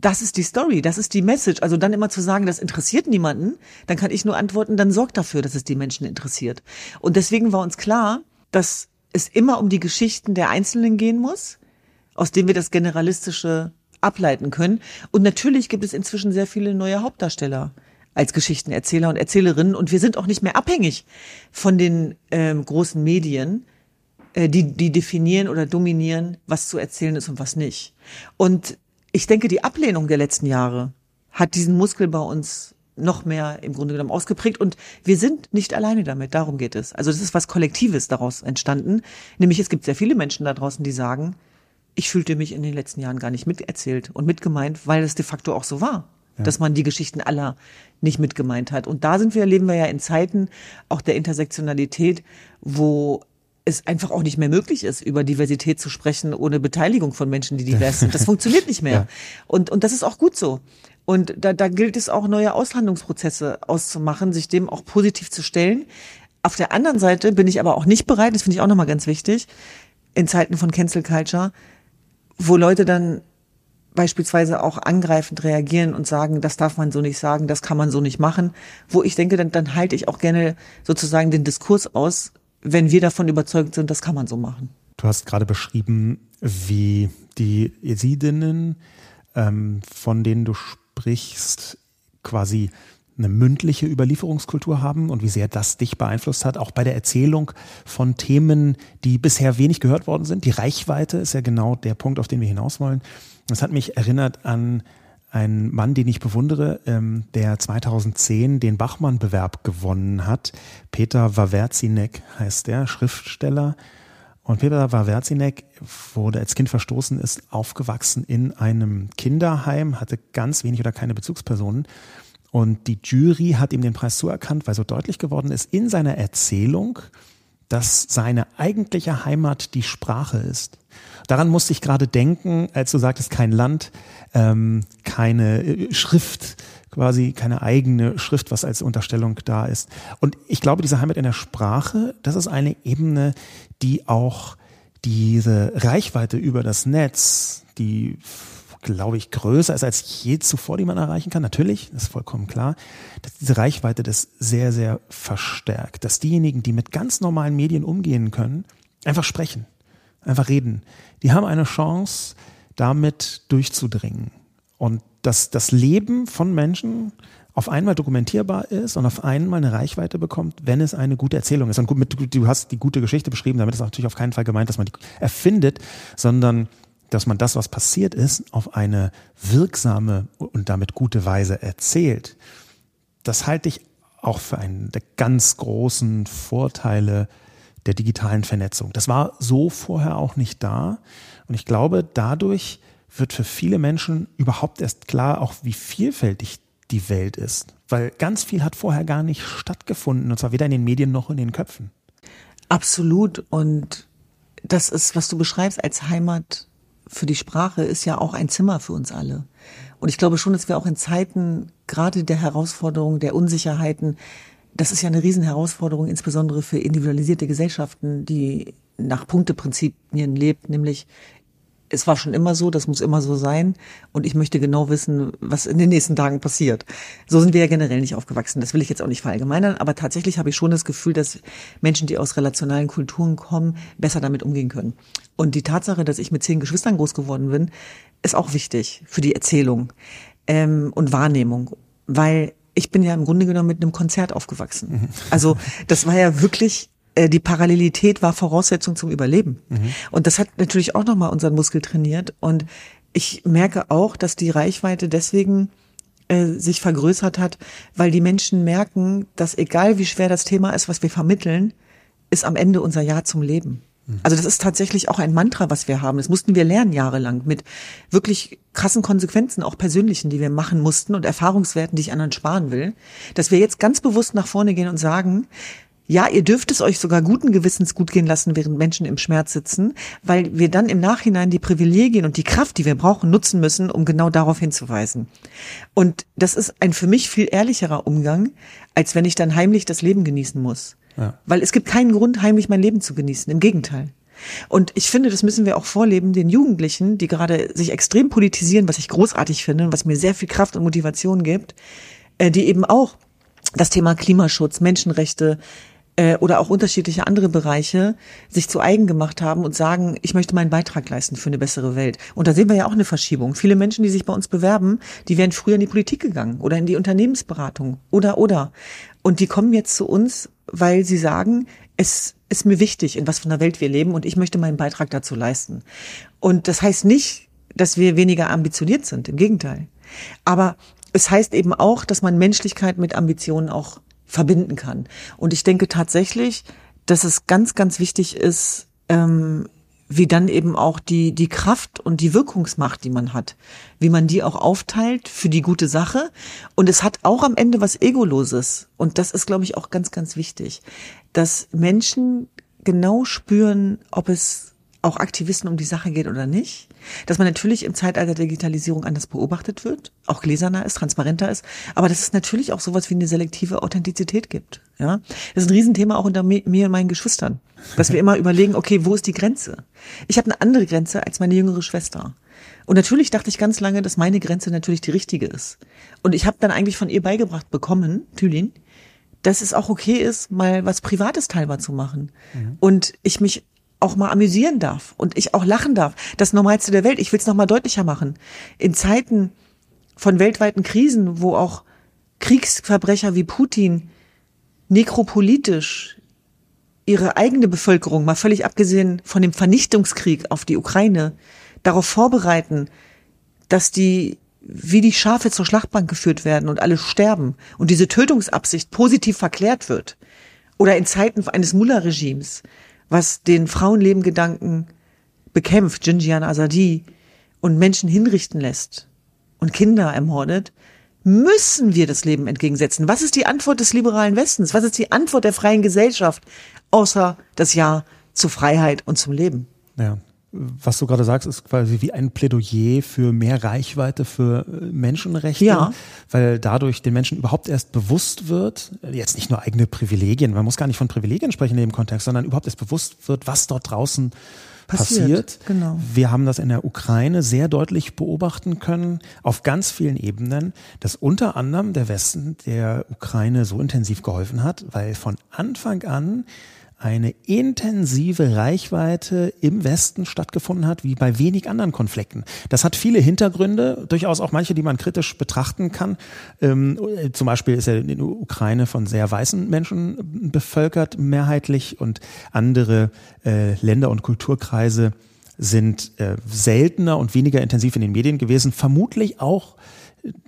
S3: Das ist die Story, das ist die Message. Also dann immer zu sagen, das interessiert niemanden, dann kann ich nur antworten, dann sorgt dafür, dass es die Menschen interessiert. Und deswegen war uns klar, dass es immer um die Geschichten der Einzelnen gehen muss, aus denen wir das Generalistische ableiten können. Und natürlich gibt es inzwischen sehr viele neue Hauptdarsteller als Geschichtenerzähler und Erzählerinnen. Und wir sind auch nicht mehr abhängig von den ähm, großen Medien, äh, die, die definieren oder dominieren, was zu erzählen ist und was nicht. Und ich denke, die Ablehnung der letzten Jahre hat diesen Muskel bei uns noch mehr im Grunde genommen ausgeprägt und wir sind nicht alleine damit, darum geht es. Also das ist was Kollektives daraus entstanden, nämlich es gibt sehr viele Menschen da draußen, die sagen, ich fühlte mich in den letzten Jahren gar nicht miterzählt und mitgemeint, weil es de facto auch so war, ja. dass man die Geschichten aller nicht mitgemeint hat. Und da sind wir, leben wir ja in Zeiten auch der Intersektionalität, wo es einfach auch nicht mehr möglich ist, über Diversität zu sprechen, ohne Beteiligung von Menschen, die divers sind. Das funktioniert nicht mehr. Ja. Und, und das ist auch gut so. Und da, da gilt es auch, neue Aushandlungsprozesse auszumachen, sich dem auch positiv zu stellen. Auf der anderen Seite bin ich aber auch nicht bereit, das finde ich auch nochmal ganz wichtig, in Zeiten von Cancel Culture, wo Leute dann beispielsweise auch angreifend reagieren und sagen, das darf man so nicht sagen, das kann man so nicht machen, wo ich denke, dann, dann halte ich auch gerne sozusagen den Diskurs aus, wenn wir davon überzeugt sind, das kann man so machen.
S2: Du hast gerade beschrieben, wie die Jesidinnen, ähm, von denen du sprichst, quasi eine mündliche Überlieferungskultur haben und wie sehr das dich beeinflusst hat, auch bei der Erzählung von Themen, die bisher wenig gehört worden sind. Die Reichweite ist ja genau der Punkt, auf den wir hinaus wollen. Das hat mich erinnert an einen Mann, den ich bewundere, ähm, der 2010 den Bachmann-Bewerb gewonnen hat. Peter Wawerzinek heißt der, Schriftsteller. Und Peter Wawerzinek wurde als Kind verstoßen, ist aufgewachsen in einem Kinderheim, hatte ganz wenig oder keine Bezugspersonen. Und die Jury hat ihm den Preis zuerkannt, weil so deutlich geworden ist in seiner Erzählung, dass seine eigentliche Heimat die Sprache ist. Daran musste ich gerade denken, als du sagtest, kein Land, ähm, keine äh, Schrift, quasi keine eigene Schrift, was als Unterstellung da ist. Und ich glaube, diese Heimat in der Sprache, das ist eine Ebene, die auch diese Reichweite über das Netz, die glaube ich, größer ist als je zuvor, die man erreichen kann. Natürlich, das ist vollkommen klar, dass diese Reichweite das sehr, sehr verstärkt. Dass diejenigen, die mit ganz normalen Medien umgehen können, einfach sprechen, einfach reden. Die haben eine Chance, damit durchzudringen. Und dass das Leben von Menschen auf einmal dokumentierbar ist und auf einmal eine Reichweite bekommt, wenn es eine gute Erzählung ist. Und du hast die gute Geschichte beschrieben, damit ist natürlich auf keinen Fall gemeint, dass man die erfindet, sondern dass man das, was passiert ist, auf eine wirksame und damit gute Weise erzählt. Das halte ich auch für einen der ganz großen Vorteile der digitalen Vernetzung. Das war so vorher auch nicht da. Und ich glaube, dadurch wird für viele Menschen überhaupt erst klar, auch wie vielfältig die Welt ist. Weil ganz viel hat vorher gar nicht stattgefunden, und zwar weder in den Medien noch in den Köpfen.
S3: Absolut. Und das ist, was du beschreibst als Heimat für die Sprache, ist ja auch ein Zimmer für uns alle. Und ich glaube schon, dass wir auch in Zeiten gerade der Herausforderungen, der Unsicherheiten, das ist ja eine Riesenherausforderung, insbesondere für individualisierte Gesellschaften, die nach Punkteprinzipien lebt, nämlich es war schon immer so, das muss immer so sein und ich möchte genau wissen, was in den nächsten Tagen passiert. So sind wir ja generell nicht aufgewachsen, das will ich jetzt auch nicht verallgemeinern, aber tatsächlich habe ich schon das Gefühl, dass Menschen, die aus relationalen Kulturen kommen, besser damit umgehen können. Und die Tatsache, dass ich mit zehn Geschwistern groß geworden bin, ist auch wichtig für die Erzählung ähm, und Wahrnehmung, weil ich bin ja im Grunde genommen mit einem Konzert aufgewachsen. Mhm. Also das war ja wirklich äh, die Parallelität war Voraussetzung zum Überleben. Mhm. Und das hat natürlich auch nochmal unseren Muskel trainiert. Und ich merke auch, dass die Reichweite deswegen äh, sich vergrößert hat, weil die Menschen merken, dass egal wie schwer das Thema ist, was wir vermitteln, ist am Ende unser Ja zum Leben. Mhm. Also das ist tatsächlich auch ein Mantra, was wir haben. Das mussten wir lernen jahrelang mit wirklich krassen Konsequenzen, auch persönlichen, die wir machen mussten und Erfahrungswerten, die ich anderen sparen will, dass wir jetzt ganz bewusst nach vorne gehen und sagen, ja, ihr dürft es euch sogar guten Gewissens gut gehen lassen, während Menschen im Schmerz sitzen, weil wir dann im Nachhinein die Privilegien und die Kraft, die wir brauchen, nutzen müssen, um genau darauf hinzuweisen. Und das ist ein für mich viel ehrlicherer Umgang, als wenn ich dann heimlich das Leben genießen muss. Weil es gibt keinen Grund, heimlich mein Leben zu genießen. Im Gegenteil. Und ich finde, das müssen wir auch vorleben, den Jugendlichen, die gerade sich extrem politisieren, was ich großartig finde und was mir sehr viel Kraft und Motivation gibt, äh, die eben auch das Thema Klimaschutz, Menschenrechte, äh, oder auch unterschiedliche andere Bereiche sich zu eigen gemacht haben und sagen, ich möchte meinen Beitrag leisten für eine bessere Welt. Und da sehen wir ja auch eine Verschiebung. Viele Menschen, die sich bei uns bewerben, die wären früher in die Politik gegangen oder in die Unternehmensberatung oder oder. Und die kommen jetzt zu uns, weil sie sagen, es ist mir wichtig, in was von der Welt wir leben und ich möchte meinen Beitrag dazu leisten. Und das heißt nicht, dass wir weniger ambitioniert sind, im Gegenteil. Aber es heißt eben auch, dass man Menschlichkeit mit Ambitionen auch verbinden kann. Und ich denke tatsächlich, dass es ganz, ganz wichtig ist, ähm, wie dann eben auch die, die Kraft und die Wirkungsmacht, die man hat, wie man die auch aufteilt für die gute Sache. Und es hat auch am Ende was Egoloses. Und das ist, glaube ich, auch ganz, ganz wichtig, dass Menschen genau spüren, ob es auch Aktivisten um die Sache geht oder nicht. Dass man natürlich im Zeitalter der Digitalisierung anders beobachtet wird, auch gläserner ist, transparenter ist, aber dass es natürlich auch sowas wie eine selektive Authentizität gibt. Ja, das ist ein Riesenthema auch unter mir und meinen Geschwistern, dass wir immer überlegen, okay, wo ist die Grenze? Ich habe eine andere Grenze als meine jüngere Schwester. Und natürlich dachte ich ganz lange, dass meine Grenze natürlich die richtige ist. Und ich habe dann eigentlich von ihr beigebracht bekommen, Thülin, dass es auch okay ist, mal was Privates teilbar zu machen. Mhm. Und ich mich auch mal amüsieren darf und ich auch lachen darf. Das Normalste der Welt. Ich will es noch mal deutlicher machen. In Zeiten von weltweiten Krisen, wo auch Kriegsverbrecher wie Putin nekropolitisch ihre eigene Bevölkerung, mal völlig abgesehen von dem Vernichtungskrieg auf die Ukraine, darauf vorbereiten, dass die wie die Schafe zur Schlachtbank geführt werden und alle sterben und diese Tötungsabsicht positiv verklärt wird. Oder in Zeiten eines Mullah-Regimes, was den Frauenlebengedanken bekämpft, Jinjian Azadi, und Menschen hinrichten lässt und Kinder ermordet, müssen wir das Leben entgegensetzen. Was ist die Antwort des liberalen Westens? Was ist die Antwort der freien Gesellschaft? Außer das Ja zur Freiheit und zum Leben.
S2: Ja. Was du gerade sagst, ist quasi wie ein Plädoyer für mehr Reichweite für äh, Menschenrechte,
S3: ja.
S2: weil dadurch den Menschen überhaupt erst bewusst wird, jetzt nicht nur eigene Privilegien, man muss gar nicht von Privilegien sprechen in dem Kontext, sondern überhaupt erst bewusst wird, was dort draußen passiert. passiert.
S3: Genau.
S2: Wir haben das in der Ukraine sehr deutlich beobachten können, auf ganz vielen Ebenen, dass unter anderem der Westen der Ukraine so intensiv geholfen hat, weil von Anfang an eine intensive Reichweite im Westen stattgefunden hat, wie bei wenig anderen Konflikten. Das hat viele Hintergründe, durchaus auch manche, die man kritisch betrachten kann. Ähm, zum Beispiel ist ja die Ukraine von sehr weißen Menschen bevölkert, mehrheitlich, und andere äh, Länder und Kulturkreise sind äh, seltener und weniger intensiv in den Medien gewesen. Vermutlich auch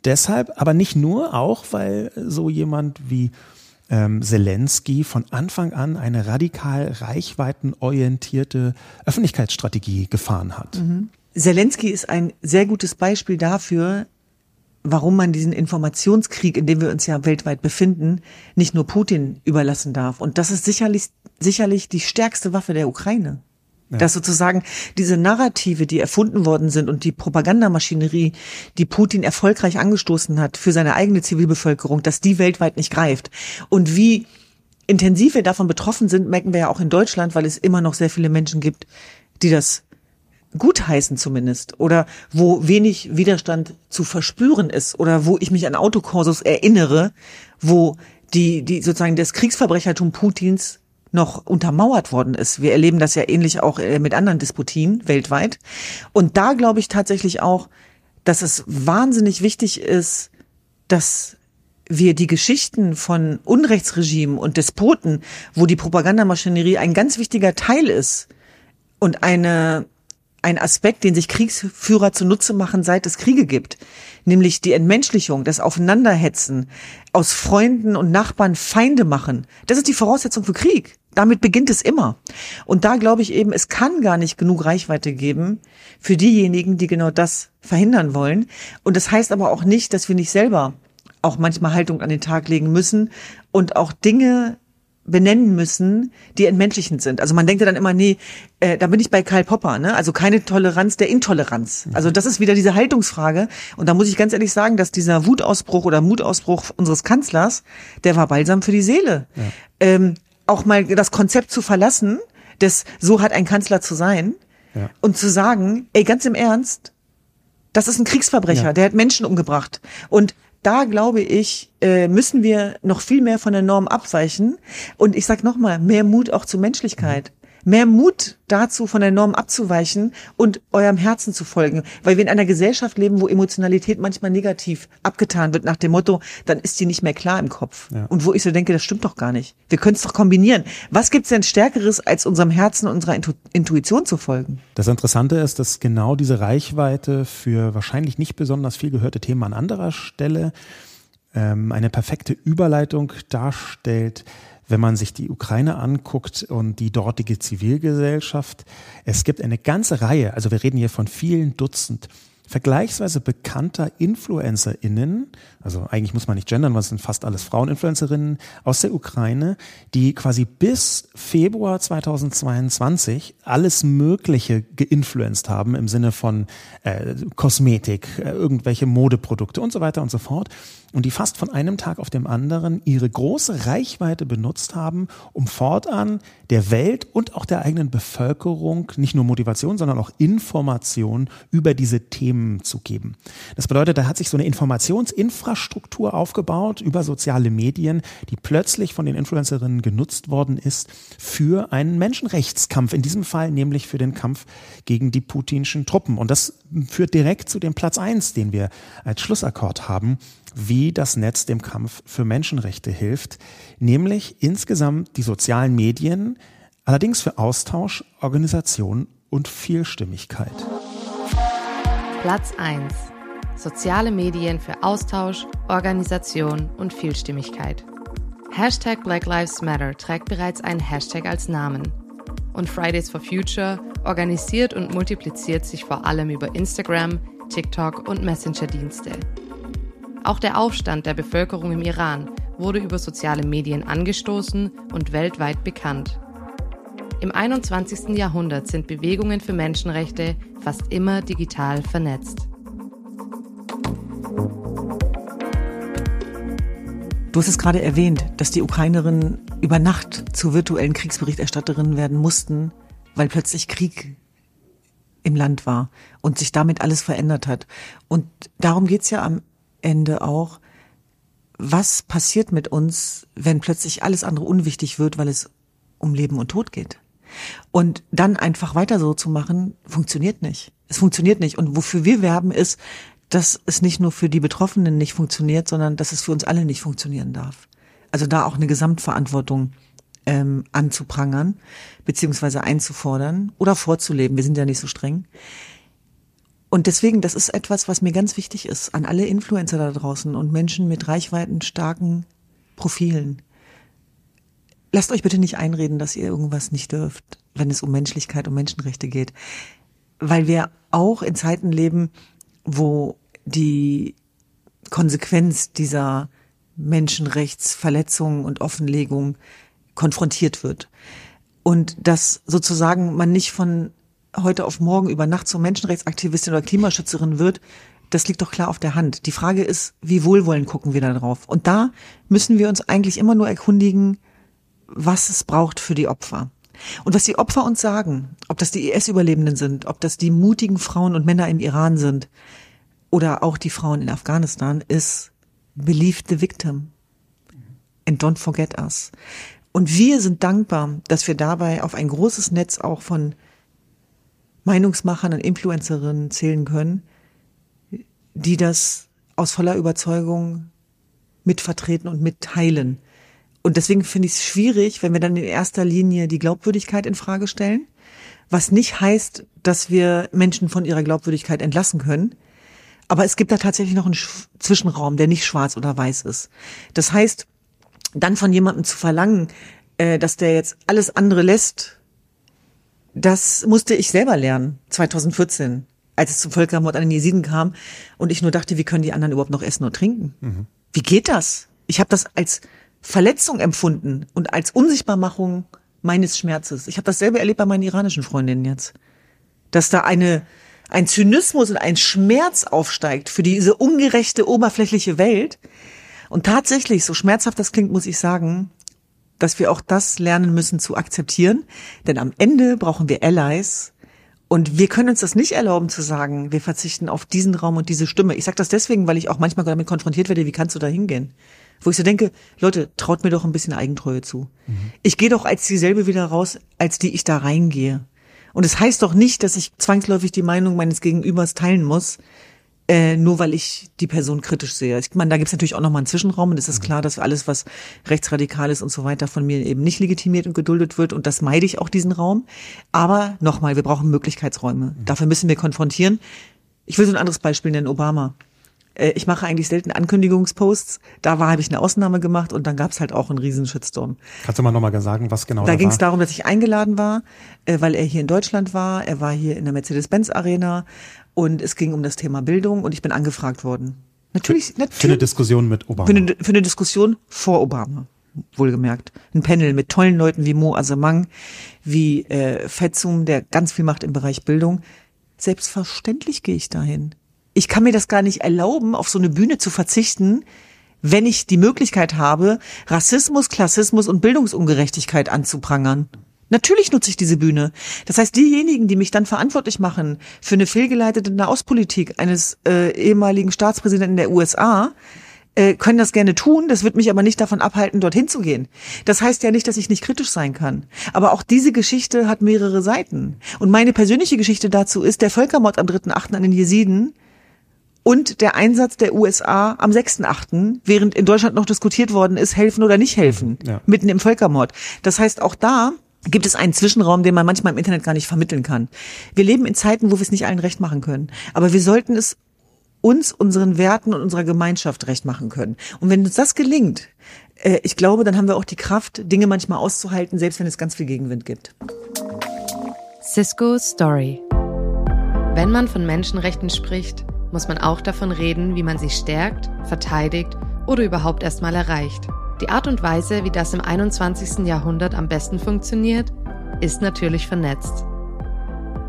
S2: deshalb, aber nicht nur, auch weil so jemand wie ähm, Zelensky von Anfang an eine radikal reichweitenorientierte Öffentlichkeitsstrategie gefahren hat. Mhm.
S3: Zelensky ist ein sehr gutes Beispiel dafür, warum man diesen Informationskrieg, in dem wir uns ja weltweit befinden, nicht nur Putin überlassen darf. Und das ist sicherlich, sicherlich die stärkste Waffe der Ukraine. Ja. Dass sozusagen diese Narrative, die erfunden worden sind und die Propagandamaschinerie, die Putin erfolgreich angestoßen hat für seine eigene Zivilbevölkerung, dass die weltweit nicht greift. Und wie intensiv wir davon betroffen sind, merken wir ja auch in Deutschland, weil es immer noch sehr viele Menschen gibt, die das gutheißen zumindest oder wo wenig Widerstand zu verspüren ist oder wo ich mich an Autokorsos erinnere, wo die, die sozusagen das Kriegsverbrechertum Putins noch untermauert worden ist. Wir erleben das ja ähnlich auch äh, mit anderen Disputien weltweit. Und da glaube ich tatsächlich auch, dass es wahnsinnig wichtig ist, dass wir die Geschichten von Unrechtsregimen und Despoten, wo die Propagandamaschinerie ein ganz wichtiger Teil ist und eine ein Aspekt, den sich Kriegsführer zunutze machen, seit es Kriege gibt, nämlich die Entmenschlichung, das Aufeinanderhetzen, aus Freunden und Nachbarn Feinde machen. Das ist die Voraussetzung für Krieg. Damit beginnt es immer. Und da glaube ich eben, es kann gar nicht genug Reichweite geben für diejenigen, die genau das verhindern wollen. Und das heißt aber auch nicht, dass wir nicht selber auch manchmal Haltung an den Tag legen müssen und auch Dinge benennen müssen, die entmenschlichend sind. Also man denkt ja dann immer, nee, äh, da bin ich bei Karl Popper, ne? Also keine Toleranz der Intoleranz. Also das ist wieder diese Haltungsfrage. Und da muss ich ganz ehrlich sagen, dass dieser Wutausbruch oder Mutausbruch unseres Kanzlers, der war balsam für die Seele. Ja. Ähm, auch mal das Konzept zu verlassen, des so hat ein Kanzler zu sein ja. und zu sagen, ey, ganz im Ernst, das ist ein Kriegsverbrecher, ja. der hat Menschen umgebracht. Und da glaube ich, äh, müssen wir noch viel mehr von der Norm abweichen. Und ich sag nochmal, mehr Mut auch zur Menschlichkeit. Mehr Mut dazu, von der Norm abzuweichen und eurem Herzen zu folgen. Weil wir in einer Gesellschaft leben, wo Emotionalität manchmal negativ abgetan wird nach dem Motto, dann ist sie nicht mehr klar im Kopf. Ja. Und wo ich so denke, das stimmt doch gar nicht. Wir können es doch kombinieren. Was gibt's denn Stärkeres, als unserem Herzen und unserer Intu Intuition zu folgen?
S2: Das Interessante ist, dass genau diese Reichweite für wahrscheinlich nicht besonders viel gehörte Themen an anderer Stelle ähm, eine perfekte Überleitung darstellt wenn man sich die Ukraine anguckt und die dortige Zivilgesellschaft, es gibt eine ganze Reihe, also wir reden hier von vielen Dutzend vergleichsweise bekannter InfluencerInnen, also eigentlich muss man nicht gendern, weil es sind fast alles Fraueninfluencerinnen aus der Ukraine, die quasi bis Februar 2022 alles Mögliche geinfluenced haben im Sinne von äh, Kosmetik, äh, irgendwelche Modeprodukte und so weiter und so fort. Und die fast von einem Tag auf dem anderen ihre große Reichweite benutzt haben, um fortan der Welt und auch der eigenen Bevölkerung nicht nur Motivation, sondern auch Information über diese Themen Themen zu geben. Das bedeutet, da hat sich so eine Informationsinfrastruktur aufgebaut über soziale Medien, die plötzlich von den Influencerinnen genutzt worden ist für einen Menschenrechtskampf, in diesem Fall nämlich für den Kampf gegen die putinschen Truppen. Und das führt direkt zu dem Platz eins, den wir als Schlussakkord haben, wie das Netz dem Kampf für Menschenrechte hilft, nämlich insgesamt die sozialen Medien, allerdings für Austausch, Organisation und Vielstimmigkeit.
S1: Platz 1. Soziale Medien für Austausch, Organisation und Vielstimmigkeit. Hashtag Black Lives Matter trägt bereits einen Hashtag als Namen. Und Fridays for Future organisiert und multipliziert sich vor allem über Instagram, TikTok und Messenger-Dienste. Auch der Aufstand der Bevölkerung im Iran wurde über soziale Medien angestoßen und weltweit bekannt. Im 21. Jahrhundert sind Bewegungen für Menschenrechte fast immer digital vernetzt.
S3: Du hast es gerade erwähnt, dass die Ukrainerinnen über Nacht zu virtuellen Kriegsberichterstatterinnen werden mussten, weil plötzlich Krieg im Land war und sich damit alles verändert hat. Und darum geht's ja am Ende auch, was passiert mit uns, wenn plötzlich alles andere unwichtig wird, weil es um Leben und Tod geht. Und dann einfach weiter so zu machen, funktioniert nicht. Es funktioniert nicht. Und wofür wir werben ist, dass es nicht nur für die Betroffenen nicht funktioniert, sondern dass es für uns alle nicht funktionieren darf. Also da auch eine Gesamtverantwortung ähm, anzuprangern, beziehungsweise einzufordern oder vorzuleben. Wir sind ja nicht so streng. Und deswegen, das ist etwas, was mir ganz wichtig ist an alle Influencer da draußen und Menschen mit reichweiten starken Profilen. Lasst euch bitte nicht einreden, dass ihr irgendwas nicht dürft, wenn es um Menschlichkeit, um Menschenrechte geht. Weil wir auch in Zeiten leben, wo die Konsequenz dieser Menschenrechtsverletzungen und Offenlegung konfrontiert wird. Und dass sozusagen man nicht von heute auf morgen über Nacht zur Menschenrechtsaktivistin oder Klimaschützerin wird, das liegt doch klar auf der Hand. Die Frage ist, wie wohlwollend gucken wir da drauf? Und da müssen wir uns eigentlich immer nur erkundigen, was es braucht für die Opfer. Und was die Opfer uns sagen, ob das die IS-Überlebenden sind, ob das die mutigen Frauen und Männer im Iran sind oder auch die Frauen in Afghanistan, ist believe the victim and don't forget us. Und wir sind dankbar, dass wir dabei auf ein großes Netz auch von Meinungsmachern und Influencerinnen zählen können, die das aus voller Überzeugung mitvertreten und mitteilen. Und deswegen finde ich es schwierig, wenn wir dann in erster Linie die Glaubwürdigkeit in Frage stellen, was nicht heißt, dass wir Menschen von ihrer Glaubwürdigkeit entlassen können. Aber es gibt da tatsächlich noch einen Zwischenraum, der nicht schwarz oder weiß ist. Das heißt, dann von jemandem zu verlangen, äh, dass der jetzt alles andere lässt, das musste ich selber lernen, 2014, als es zum Völkermord an den Jesiden kam und ich nur dachte, wie können die anderen überhaupt noch essen und trinken? Mhm. Wie geht das? Ich habe das als Verletzung empfunden und als Unsichtbarmachung meines Schmerzes. Ich habe dasselbe erlebt bei meinen iranischen Freundinnen jetzt. Dass da eine ein Zynismus und ein Schmerz aufsteigt für diese ungerechte oberflächliche Welt. Und tatsächlich, so schmerzhaft das klingt, muss ich sagen, dass wir auch das lernen müssen zu akzeptieren. Denn am Ende brauchen wir Allies. Und wir können uns das nicht erlauben zu sagen, wir verzichten auf diesen Raum und diese Stimme. Ich sage das deswegen, weil ich auch manchmal damit konfrontiert werde, wie kannst du da hingehen? Wo ich so denke, Leute, traut mir doch ein bisschen Eigentreue zu. Mhm. Ich gehe doch als dieselbe wieder raus, als die ich da reingehe. Und es das heißt doch nicht, dass ich zwangsläufig die Meinung meines Gegenübers teilen muss, äh, nur weil ich die Person kritisch sehe. Ich meine, da gibt es natürlich auch nochmal einen Zwischenraum und es ist mhm. klar, dass alles, was rechtsradikal ist und so weiter, von mir eben nicht legitimiert und geduldet wird und das meide ich auch diesen Raum. Aber nochmal, wir brauchen Möglichkeitsräume. Mhm. Dafür müssen wir konfrontieren. Ich will so ein anderes Beispiel nennen, Obama ich mache eigentlich selten Ankündigungsposts. Da war, habe ich eine Ausnahme gemacht und dann gab es halt auch einen riesen Shitstorm.
S2: Kannst du mal nochmal sagen, was genau
S3: da, da ging es darum, dass ich eingeladen war, äh, weil er hier in Deutschland war. Er war hier in der Mercedes-Benz Arena und es ging um das Thema Bildung und ich bin angefragt worden. Natürlich,
S2: für, natürlich. Für eine Diskussion mit Obama.
S3: Für eine, für eine Diskussion vor Obama, wohlgemerkt. Ein Panel mit tollen Leuten wie Mo Asamang, wie äh, Fetzum, der ganz viel macht im Bereich Bildung. Selbstverständlich gehe ich dahin. Ich kann mir das gar nicht erlauben, auf so eine Bühne zu verzichten, wenn ich die Möglichkeit habe, Rassismus, Klassismus und Bildungsungerechtigkeit anzuprangern. Natürlich nutze ich diese Bühne. Das heißt, diejenigen, die mich dann verantwortlich machen für eine fehlgeleitete Nahostpolitik eines äh, ehemaligen Staatspräsidenten der USA, äh, können das gerne tun. Das wird mich aber nicht davon abhalten, dorthin zu gehen. Das heißt ja nicht, dass ich nicht kritisch sein kann. Aber auch diese Geschichte hat mehrere Seiten. Und meine persönliche Geschichte dazu ist der Völkermord am 3.8. an den Jesiden und der Einsatz der USA am 6.8., während in Deutschland noch diskutiert worden ist, helfen oder nicht helfen, ja. mitten im Völkermord. Das heißt, auch da gibt es einen Zwischenraum, den man manchmal im Internet gar nicht vermitteln kann. Wir leben in Zeiten, wo wir es nicht allen recht machen können. Aber wir sollten es uns, unseren Werten und unserer Gemeinschaft recht machen können. Und wenn uns das gelingt, äh, ich glaube, dann haben wir auch die Kraft, Dinge manchmal auszuhalten, selbst wenn es ganz viel Gegenwind gibt.
S1: Cisco Story. Wenn man von Menschenrechten spricht, muss man auch davon reden, wie man sie stärkt, verteidigt oder überhaupt erstmal erreicht. Die Art und Weise, wie das im 21. Jahrhundert am besten funktioniert, ist natürlich vernetzt.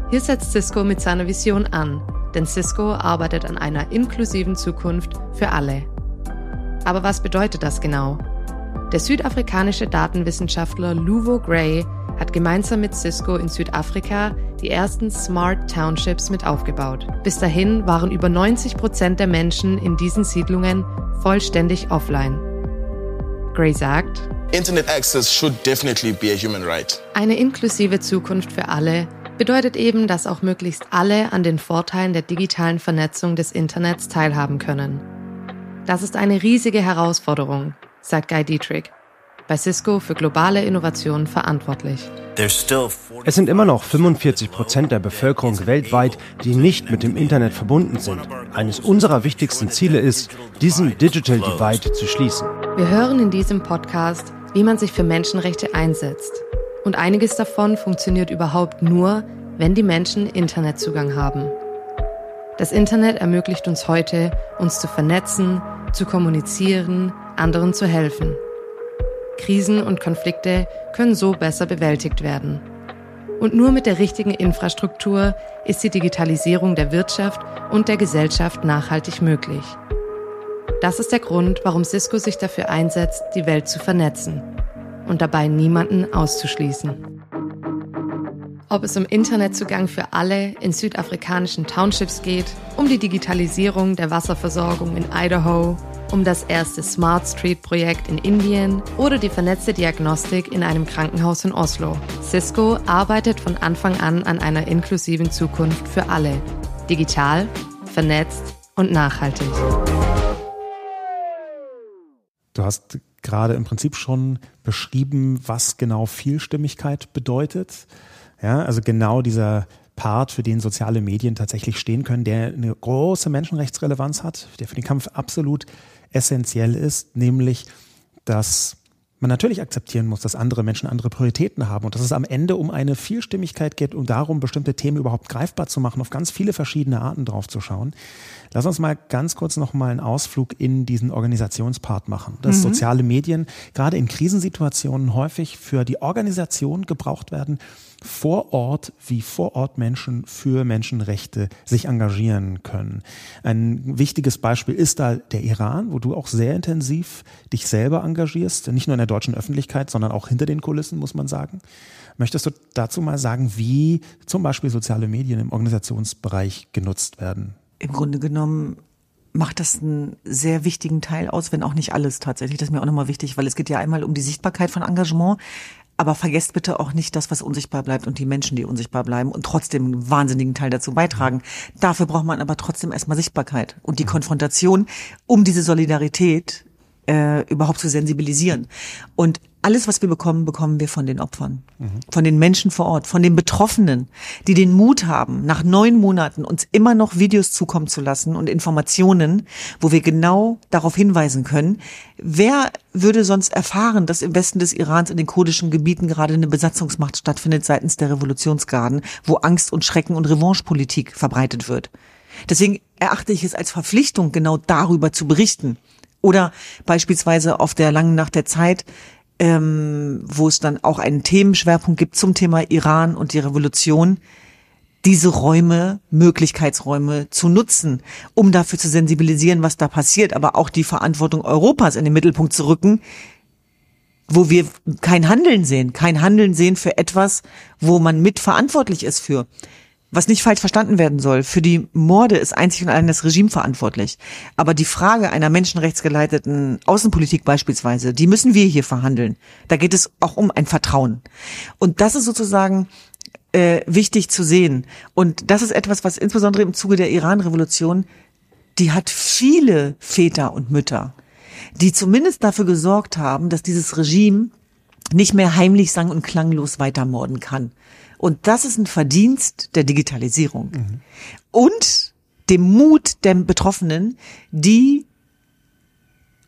S1: Hier setzt Cisco mit seiner Vision an, denn Cisco arbeitet an einer inklusiven Zukunft für alle. Aber was bedeutet das genau? Der südafrikanische Datenwissenschaftler Luvo Gray hat gemeinsam mit Cisco in Südafrika die ersten Smart Townships mit aufgebaut. Bis dahin waren über 90 Prozent der Menschen in diesen Siedlungen vollständig offline. Gray sagt,
S4: Internet access should definitely be a human right.
S1: Eine inklusive Zukunft für alle bedeutet eben, dass auch möglichst alle an den Vorteilen der digitalen Vernetzung des Internets teilhaben können. Das ist eine riesige Herausforderung, sagt Guy Dietrich, bei Cisco für globale Innovationen verantwortlich.
S5: Es sind immer noch 45 Prozent der Bevölkerung weltweit, die nicht mit dem Internet verbunden sind. Eines unserer wichtigsten Ziele ist, diesen Digital Divide zu schließen.
S1: Wir hören in diesem Podcast, wie man sich für Menschenrechte einsetzt. Und einiges davon funktioniert überhaupt nur, wenn die Menschen Internetzugang haben. Das Internet ermöglicht uns heute, uns zu vernetzen, zu kommunizieren, anderen zu helfen. Krisen und Konflikte können so besser bewältigt werden. Und nur mit der richtigen Infrastruktur ist die Digitalisierung der Wirtschaft und der Gesellschaft nachhaltig möglich. Das ist der Grund, warum Cisco sich dafür einsetzt, die Welt zu vernetzen und dabei niemanden auszuschließen. Ob es um Internetzugang für alle in südafrikanischen Townships geht, um die Digitalisierung der Wasserversorgung in Idaho, um das erste Smart Street Projekt in Indien oder die vernetzte Diagnostik in einem Krankenhaus in Oslo. Cisco arbeitet von Anfang an an einer inklusiven Zukunft für alle. Digital, vernetzt und nachhaltig.
S2: Du hast gerade im Prinzip schon beschrieben, was genau Vielstimmigkeit bedeutet. Ja, also genau dieser Part, für den soziale Medien tatsächlich stehen können, der eine große Menschenrechtsrelevanz hat, der für den Kampf absolut essentiell ist, nämlich, dass man natürlich akzeptieren muss, dass andere Menschen andere Prioritäten haben und dass es am Ende um eine Vielstimmigkeit geht, um darum, bestimmte Themen überhaupt greifbar zu machen, auf ganz viele verschiedene Arten drauf zu schauen. Lass uns mal ganz kurz noch mal einen Ausflug in diesen Organisationspart machen. Dass mhm. soziale Medien gerade in Krisensituationen häufig für die Organisation gebraucht werden, vor Ort wie vor Ort Menschen für Menschenrechte sich engagieren können. Ein wichtiges Beispiel ist da der Iran, wo du auch sehr intensiv dich selber engagierst, nicht nur in der deutschen Öffentlichkeit, sondern auch hinter den Kulissen, muss man sagen. Möchtest du dazu mal sagen, wie zum Beispiel soziale Medien im Organisationsbereich genutzt werden?
S3: Im Grunde genommen macht das einen sehr wichtigen Teil aus, wenn auch nicht alles tatsächlich. Das ist mir auch nochmal wichtig, weil es geht ja einmal um die Sichtbarkeit von Engagement, aber vergesst bitte auch nicht das, was unsichtbar bleibt und die Menschen, die unsichtbar bleiben und trotzdem einen wahnsinnigen Teil dazu beitragen. Dafür braucht man aber trotzdem erstmal Sichtbarkeit und die Konfrontation, um diese Solidarität äh, überhaupt zu sensibilisieren. Und alles, was wir bekommen, bekommen wir von den Opfern, mhm. von den Menschen vor Ort, von den Betroffenen, die den Mut haben, nach neun Monaten uns immer noch Videos zukommen zu lassen und Informationen, wo wir genau darauf hinweisen können, wer würde sonst erfahren, dass im Westen des Irans in den kurdischen Gebieten gerade eine Besatzungsmacht stattfindet seitens der Revolutionsgarden, wo Angst und Schrecken und Revanchepolitik verbreitet wird. Deswegen erachte ich es als Verpflichtung, genau darüber zu berichten. Oder beispielsweise auf der langen Nacht der Zeit ähm, wo es dann auch einen Themenschwerpunkt gibt zum Thema Iran und die Revolution, diese Räume, Möglichkeitsräume zu nutzen, um dafür zu sensibilisieren, was da passiert, aber auch die Verantwortung Europas in den Mittelpunkt zu rücken, wo wir kein Handeln sehen, kein Handeln sehen für etwas, wo man mitverantwortlich ist für. Was nicht falsch verstanden werden soll, für die Morde ist einzig und allein das Regime verantwortlich. Aber die Frage einer menschenrechtsgeleiteten Außenpolitik beispielsweise, die müssen wir hier verhandeln. Da geht es auch um ein Vertrauen. Und das ist sozusagen äh, wichtig zu sehen. Und das ist etwas, was insbesondere im Zuge der Iran-Revolution, die hat viele Väter und Mütter, die zumindest dafür gesorgt haben, dass dieses Regime nicht mehr heimlich sang- und klanglos weitermorden kann. Und das ist ein Verdienst der Digitalisierung. Mhm. Und dem Mut der Betroffenen, die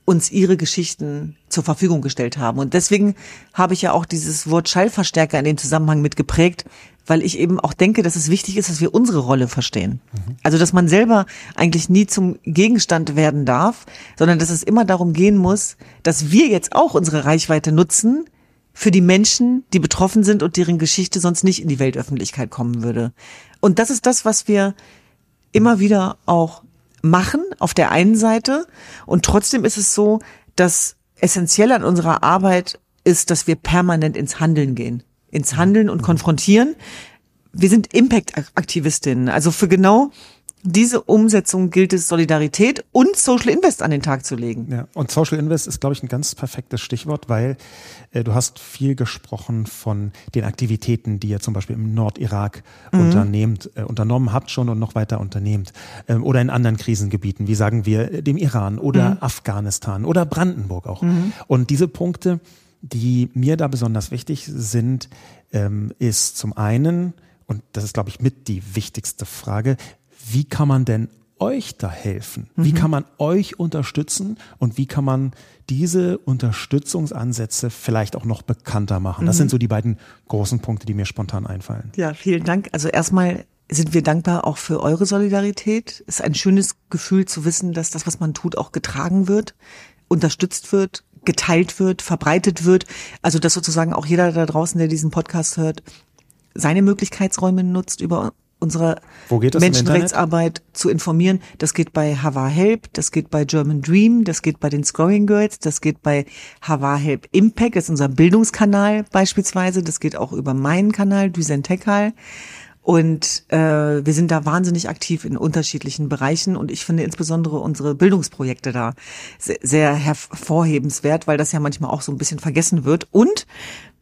S3: uns ihre Geschichten zur Verfügung gestellt haben. Und deswegen habe ich ja auch dieses Wort Schallverstärker in dem Zusammenhang mitgeprägt, weil ich eben auch denke, dass es wichtig ist, dass wir unsere Rolle verstehen. Mhm. Also, dass man selber eigentlich nie zum Gegenstand werden darf, sondern dass es immer darum gehen muss, dass wir jetzt auch unsere Reichweite nutzen für die Menschen, die betroffen sind und deren Geschichte sonst nicht in die Weltöffentlichkeit kommen würde. Und das ist das, was wir immer wieder auch machen auf der einen Seite. Und trotzdem ist es so, dass essentiell an unserer Arbeit ist, dass wir permanent ins Handeln gehen ins Handeln und Konfrontieren. Wir sind Impact-Aktivistinnen. Also für genau diese Umsetzung gilt es, Solidarität und Social Invest an den Tag zu legen.
S2: Ja, und Social Invest ist, glaube ich, ein ganz perfektes Stichwort, weil äh, du hast viel gesprochen von den Aktivitäten, die ihr zum Beispiel im Nordirak mhm. unternehmt, äh, unternommen habt schon und noch weiter unternehmt. Ähm, oder in anderen Krisengebieten, wie sagen wir, äh, dem Iran oder mhm. Afghanistan oder Brandenburg auch. Mhm. Und diese Punkte, die mir da besonders wichtig sind, ähm, ist zum einen, und das ist, glaube ich, mit die wichtigste Frage, wie kann man denn euch da helfen? Wie mhm. kann man euch unterstützen und wie kann man diese Unterstützungsansätze vielleicht auch noch bekannter machen? Das mhm. sind so die beiden großen Punkte, die mir spontan einfallen.
S3: Ja, vielen Dank. Also erstmal sind wir dankbar auch für eure Solidarität. Es ist ein schönes Gefühl zu wissen, dass das, was man tut, auch getragen wird, unterstützt wird, geteilt wird, verbreitet wird. Also dass sozusagen auch jeder da draußen, der diesen Podcast hört, seine Möglichkeitsräume nutzt, über unsere Menschenrechtsarbeit zu informieren. Das geht bei Hava Help, das geht bei German Dream, das geht bei den Scoring Girls, das geht bei Hava Help Impact, das ist unser Bildungskanal beispielsweise, das geht auch über meinen Kanal, Düsentekal. Und äh, wir sind da wahnsinnig aktiv in unterschiedlichen Bereichen und ich finde insbesondere unsere Bildungsprojekte da sehr, sehr hervorhebenswert, weil das ja manchmal auch so ein bisschen vergessen wird. Und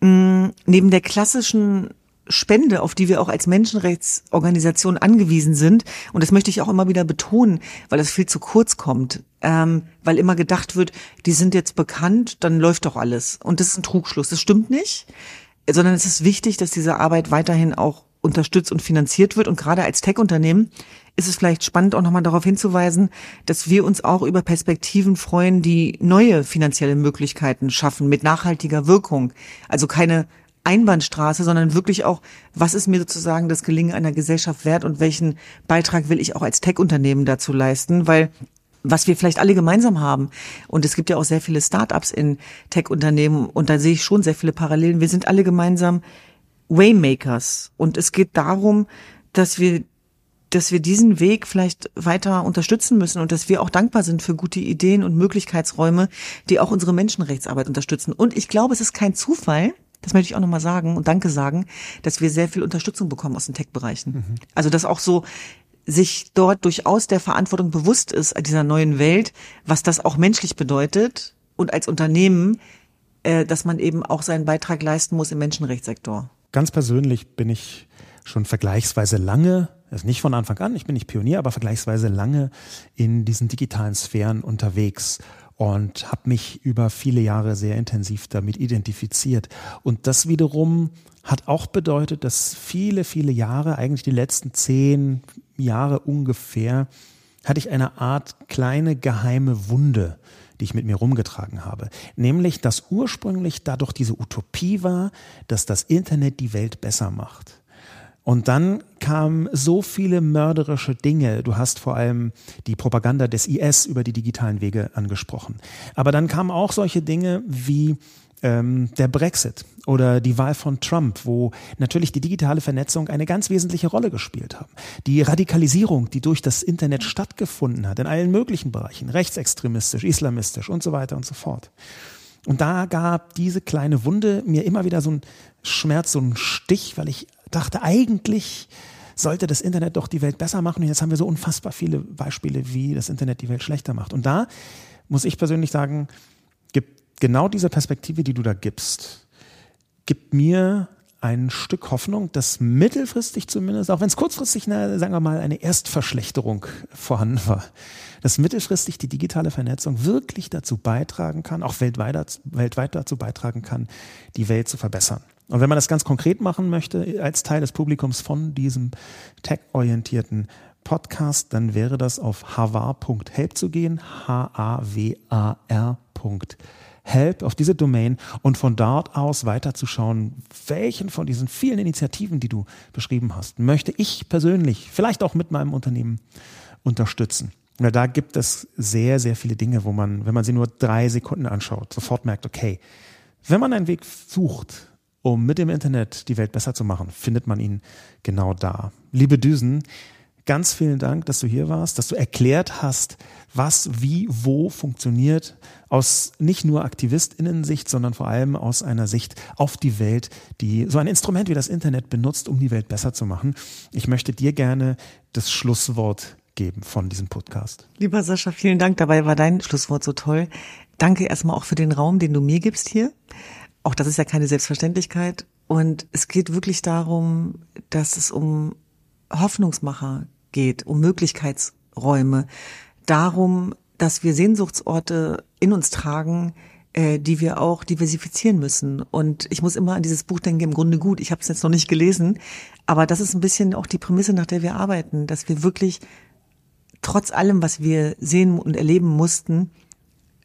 S3: mh, neben der klassischen Spende, auf die wir auch als Menschenrechtsorganisation angewiesen sind. Und das möchte ich auch immer wieder betonen, weil das viel zu kurz kommt. Ähm, weil immer gedacht wird, die sind jetzt bekannt, dann läuft doch alles. Und das ist ein Trugschluss. Das stimmt nicht. Sondern es ist wichtig, dass diese Arbeit weiterhin auch unterstützt und finanziert wird. Und gerade als Tech-Unternehmen ist es vielleicht spannend, auch nochmal darauf hinzuweisen, dass wir uns auch über Perspektiven freuen, die neue finanzielle Möglichkeiten schaffen mit nachhaltiger Wirkung. Also keine Einbahnstraße, sondern wirklich auch, was ist mir sozusagen das Gelingen einer Gesellschaft wert und welchen Beitrag will ich auch als Tech-Unternehmen dazu leisten, weil was wir vielleicht alle gemeinsam haben. Und es gibt ja auch sehr viele Startups in Tech-Unternehmen und da sehe ich schon sehr viele Parallelen. Wir sind alle gemeinsam Waymakers. Und es geht darum, dass wir dass wir diesen Weg vielleicht weiter unterstützen müssen und dass wir auch dankbar sind für gute Ideen und Möglichkeitsräume, die auch unsere Menschenrechtsarbeit unterstützen. Und ich glaube, es ist kein Zufall, das möchte ich auch nochmal sagen und Danke sagen, dass wir sehr viel Unterstützung bekommen aus den Tech-Bereichen. Mhm. Also dass auch so sich dort durchaus der Verantwortung bewusst ist dieser neuen Welt, was das auch menschlich bedeutet und als Unternehmen, äh, dass man eben auch seinen Beitrag leisten muss im Menschenrechtssektor.
S2: Ganz persönlich bin ich schon vergleichsweise lange, also nicht von Anfang an, ich bin nicht Pionier, aber vergleichsweise lange in diesen digitalen Sphären unterwegs und habe mich über viele Jahre sehr intensiv damit identifiziert. Und das wiederum hat auch bedeutet, dass viele, viele Jahre, eigentlich die letzten zehn Jahre ungefähr, hatte ich eine Art kleine geheime Wunde die ich mit mir rumgetragen habe. Nämlich, dass ursprünglich dadurch diese Utopie war, dass das Internet die Welt besser macht. Und dann kamen so viele mörderische Dinge. Du hast vor allem die Propaganda des IS über die digitalen Wege angesprochen. Aber dann kamen auch solche Dinge wie ähm, der Brexit oder die Wahl von Trump, wo natürlich die digitale Vernetzung eine ganz wesentliche Rolle gespielt haben. Die Radikalisierung, die durch das Internet stattgefunden hat, in allen möglichen Bereichen, rechtsextremistisch, islamistisch und so weiter und so fort. Und da gab diese kleine Wunde mir immer wieder so ein Schmerz, so ein Stich, weil ich dachte, eigentlich sollte das Internet doch die Welt besser machen. Und jetzt haben wir so unfassbar viele Beispiele, wie das Internet die Welt schlechter macht. Und da muss ich persönlich sagen, gibt genau diese Perspektive, die du da gibst, gibt mir ein Stück Hoffnung, dass mittelfristig zumindest, auch wenn es kurzfristig, eine, sagen wir mal, eine Erstverschlechterung vorhanden war, dass mittelfristig die digitale Vernetzung wirklich dazu beitragen kann, auch weltweit, weltweit dazu beitragen kann, die Welt zu verbessern. Und wenn man das ganz konkret machen möchte, als Teil des Publikums von diesem tech-orientierten Podcast, dann wäre das auf havar.help zu gehen, H-A-W-A-R.help, auf diese Domain und von dort aus weiterzuschauen, welchen von diesen vielen Initiativen, die du beschrieben hast, möchte ich persönlich, vielleicht auch mit meinem Unternehmen unterstützen. Und da gibt es sehr, sehr viele Dinge, wo man, wenn man sie nur drei Sekunden anschaut, sofort merkt, okay, wenn man einen Weg sucht, um mit dem Internet die Welt besser zu machen, findet man ihn genau da. Liebe Düsen, ganz vielen Dank, dass du hier warst, dass du erklärt hast, was, wie, wo funktioniert, aus nicht nur Aktivistinnen-Sicht, sondern vor allem aus einer Sicht auf die Welt, die so ein Instrument wie das Internet benutzt, um die Welt besser zu machen. Ich möchte dir gerne das Schlusswort geben von diesem Podcast.
S3: Lieber Sascha, vielen Dank. Dabei war dein Schlusswort so toll. Danke erstmal auch für den Raum, den du mir gibst hier. Auch das ist ja keine Selbstverständlichkeit. Und es geht wirklich darum, dass es um Hoffnungsmacher geht, um Möglichkeitsräume, darum, dass wir Sehnsuchtsorte in uns tragen, äh, die wir auch diversifizieren müssen. Und ich muss immer an dieses Buch denken, im Grunde gut, ich habe es jetzt noch nicht gelesen, aber das ist ein bisschen auch die Prämisse, nach der wir arbeiten, dass wir wirklich trotz allem, was wir sehen und erleben mussten,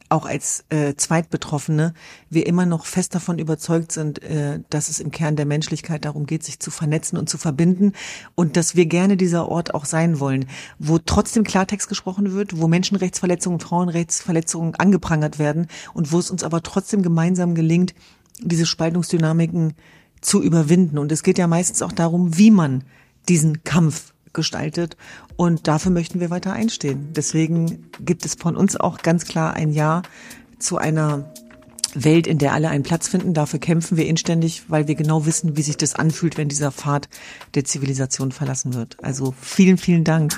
S3: auch als äh, Zweitbetroffene, wir immer noch fest davon überzeugt sind, äh, dass es im Kern der Menschlichkeit darum geht, sich zu vernetzen und zu verbinden und dass wir gerne dieser Ort auch sein wollen, wo trotzdem Klartext gesprochen wird, wo Menschenrechtsverletzungen, Frauenrechtsverletzungen angeprangert werden und wo es uns aber trotzdem gemeinsam gelingt, diese Spaltungsdynamiken zu überwinden. Und es geht ja meistens auch darum, wie man diesen Kampf gestaltet. Und dafür möchten wir weiter einstehen. Deswegen gibt es von uns auch ganz klar ein Ja zu einer Welt, in der alle einen Platz finden. Dafür kämpfen wir inständig, weil wir genau wissen, wie sich das anfühlt, wenn dieser Pfad der Zivilisation verlassen wird. Also vielen, vielen Dank.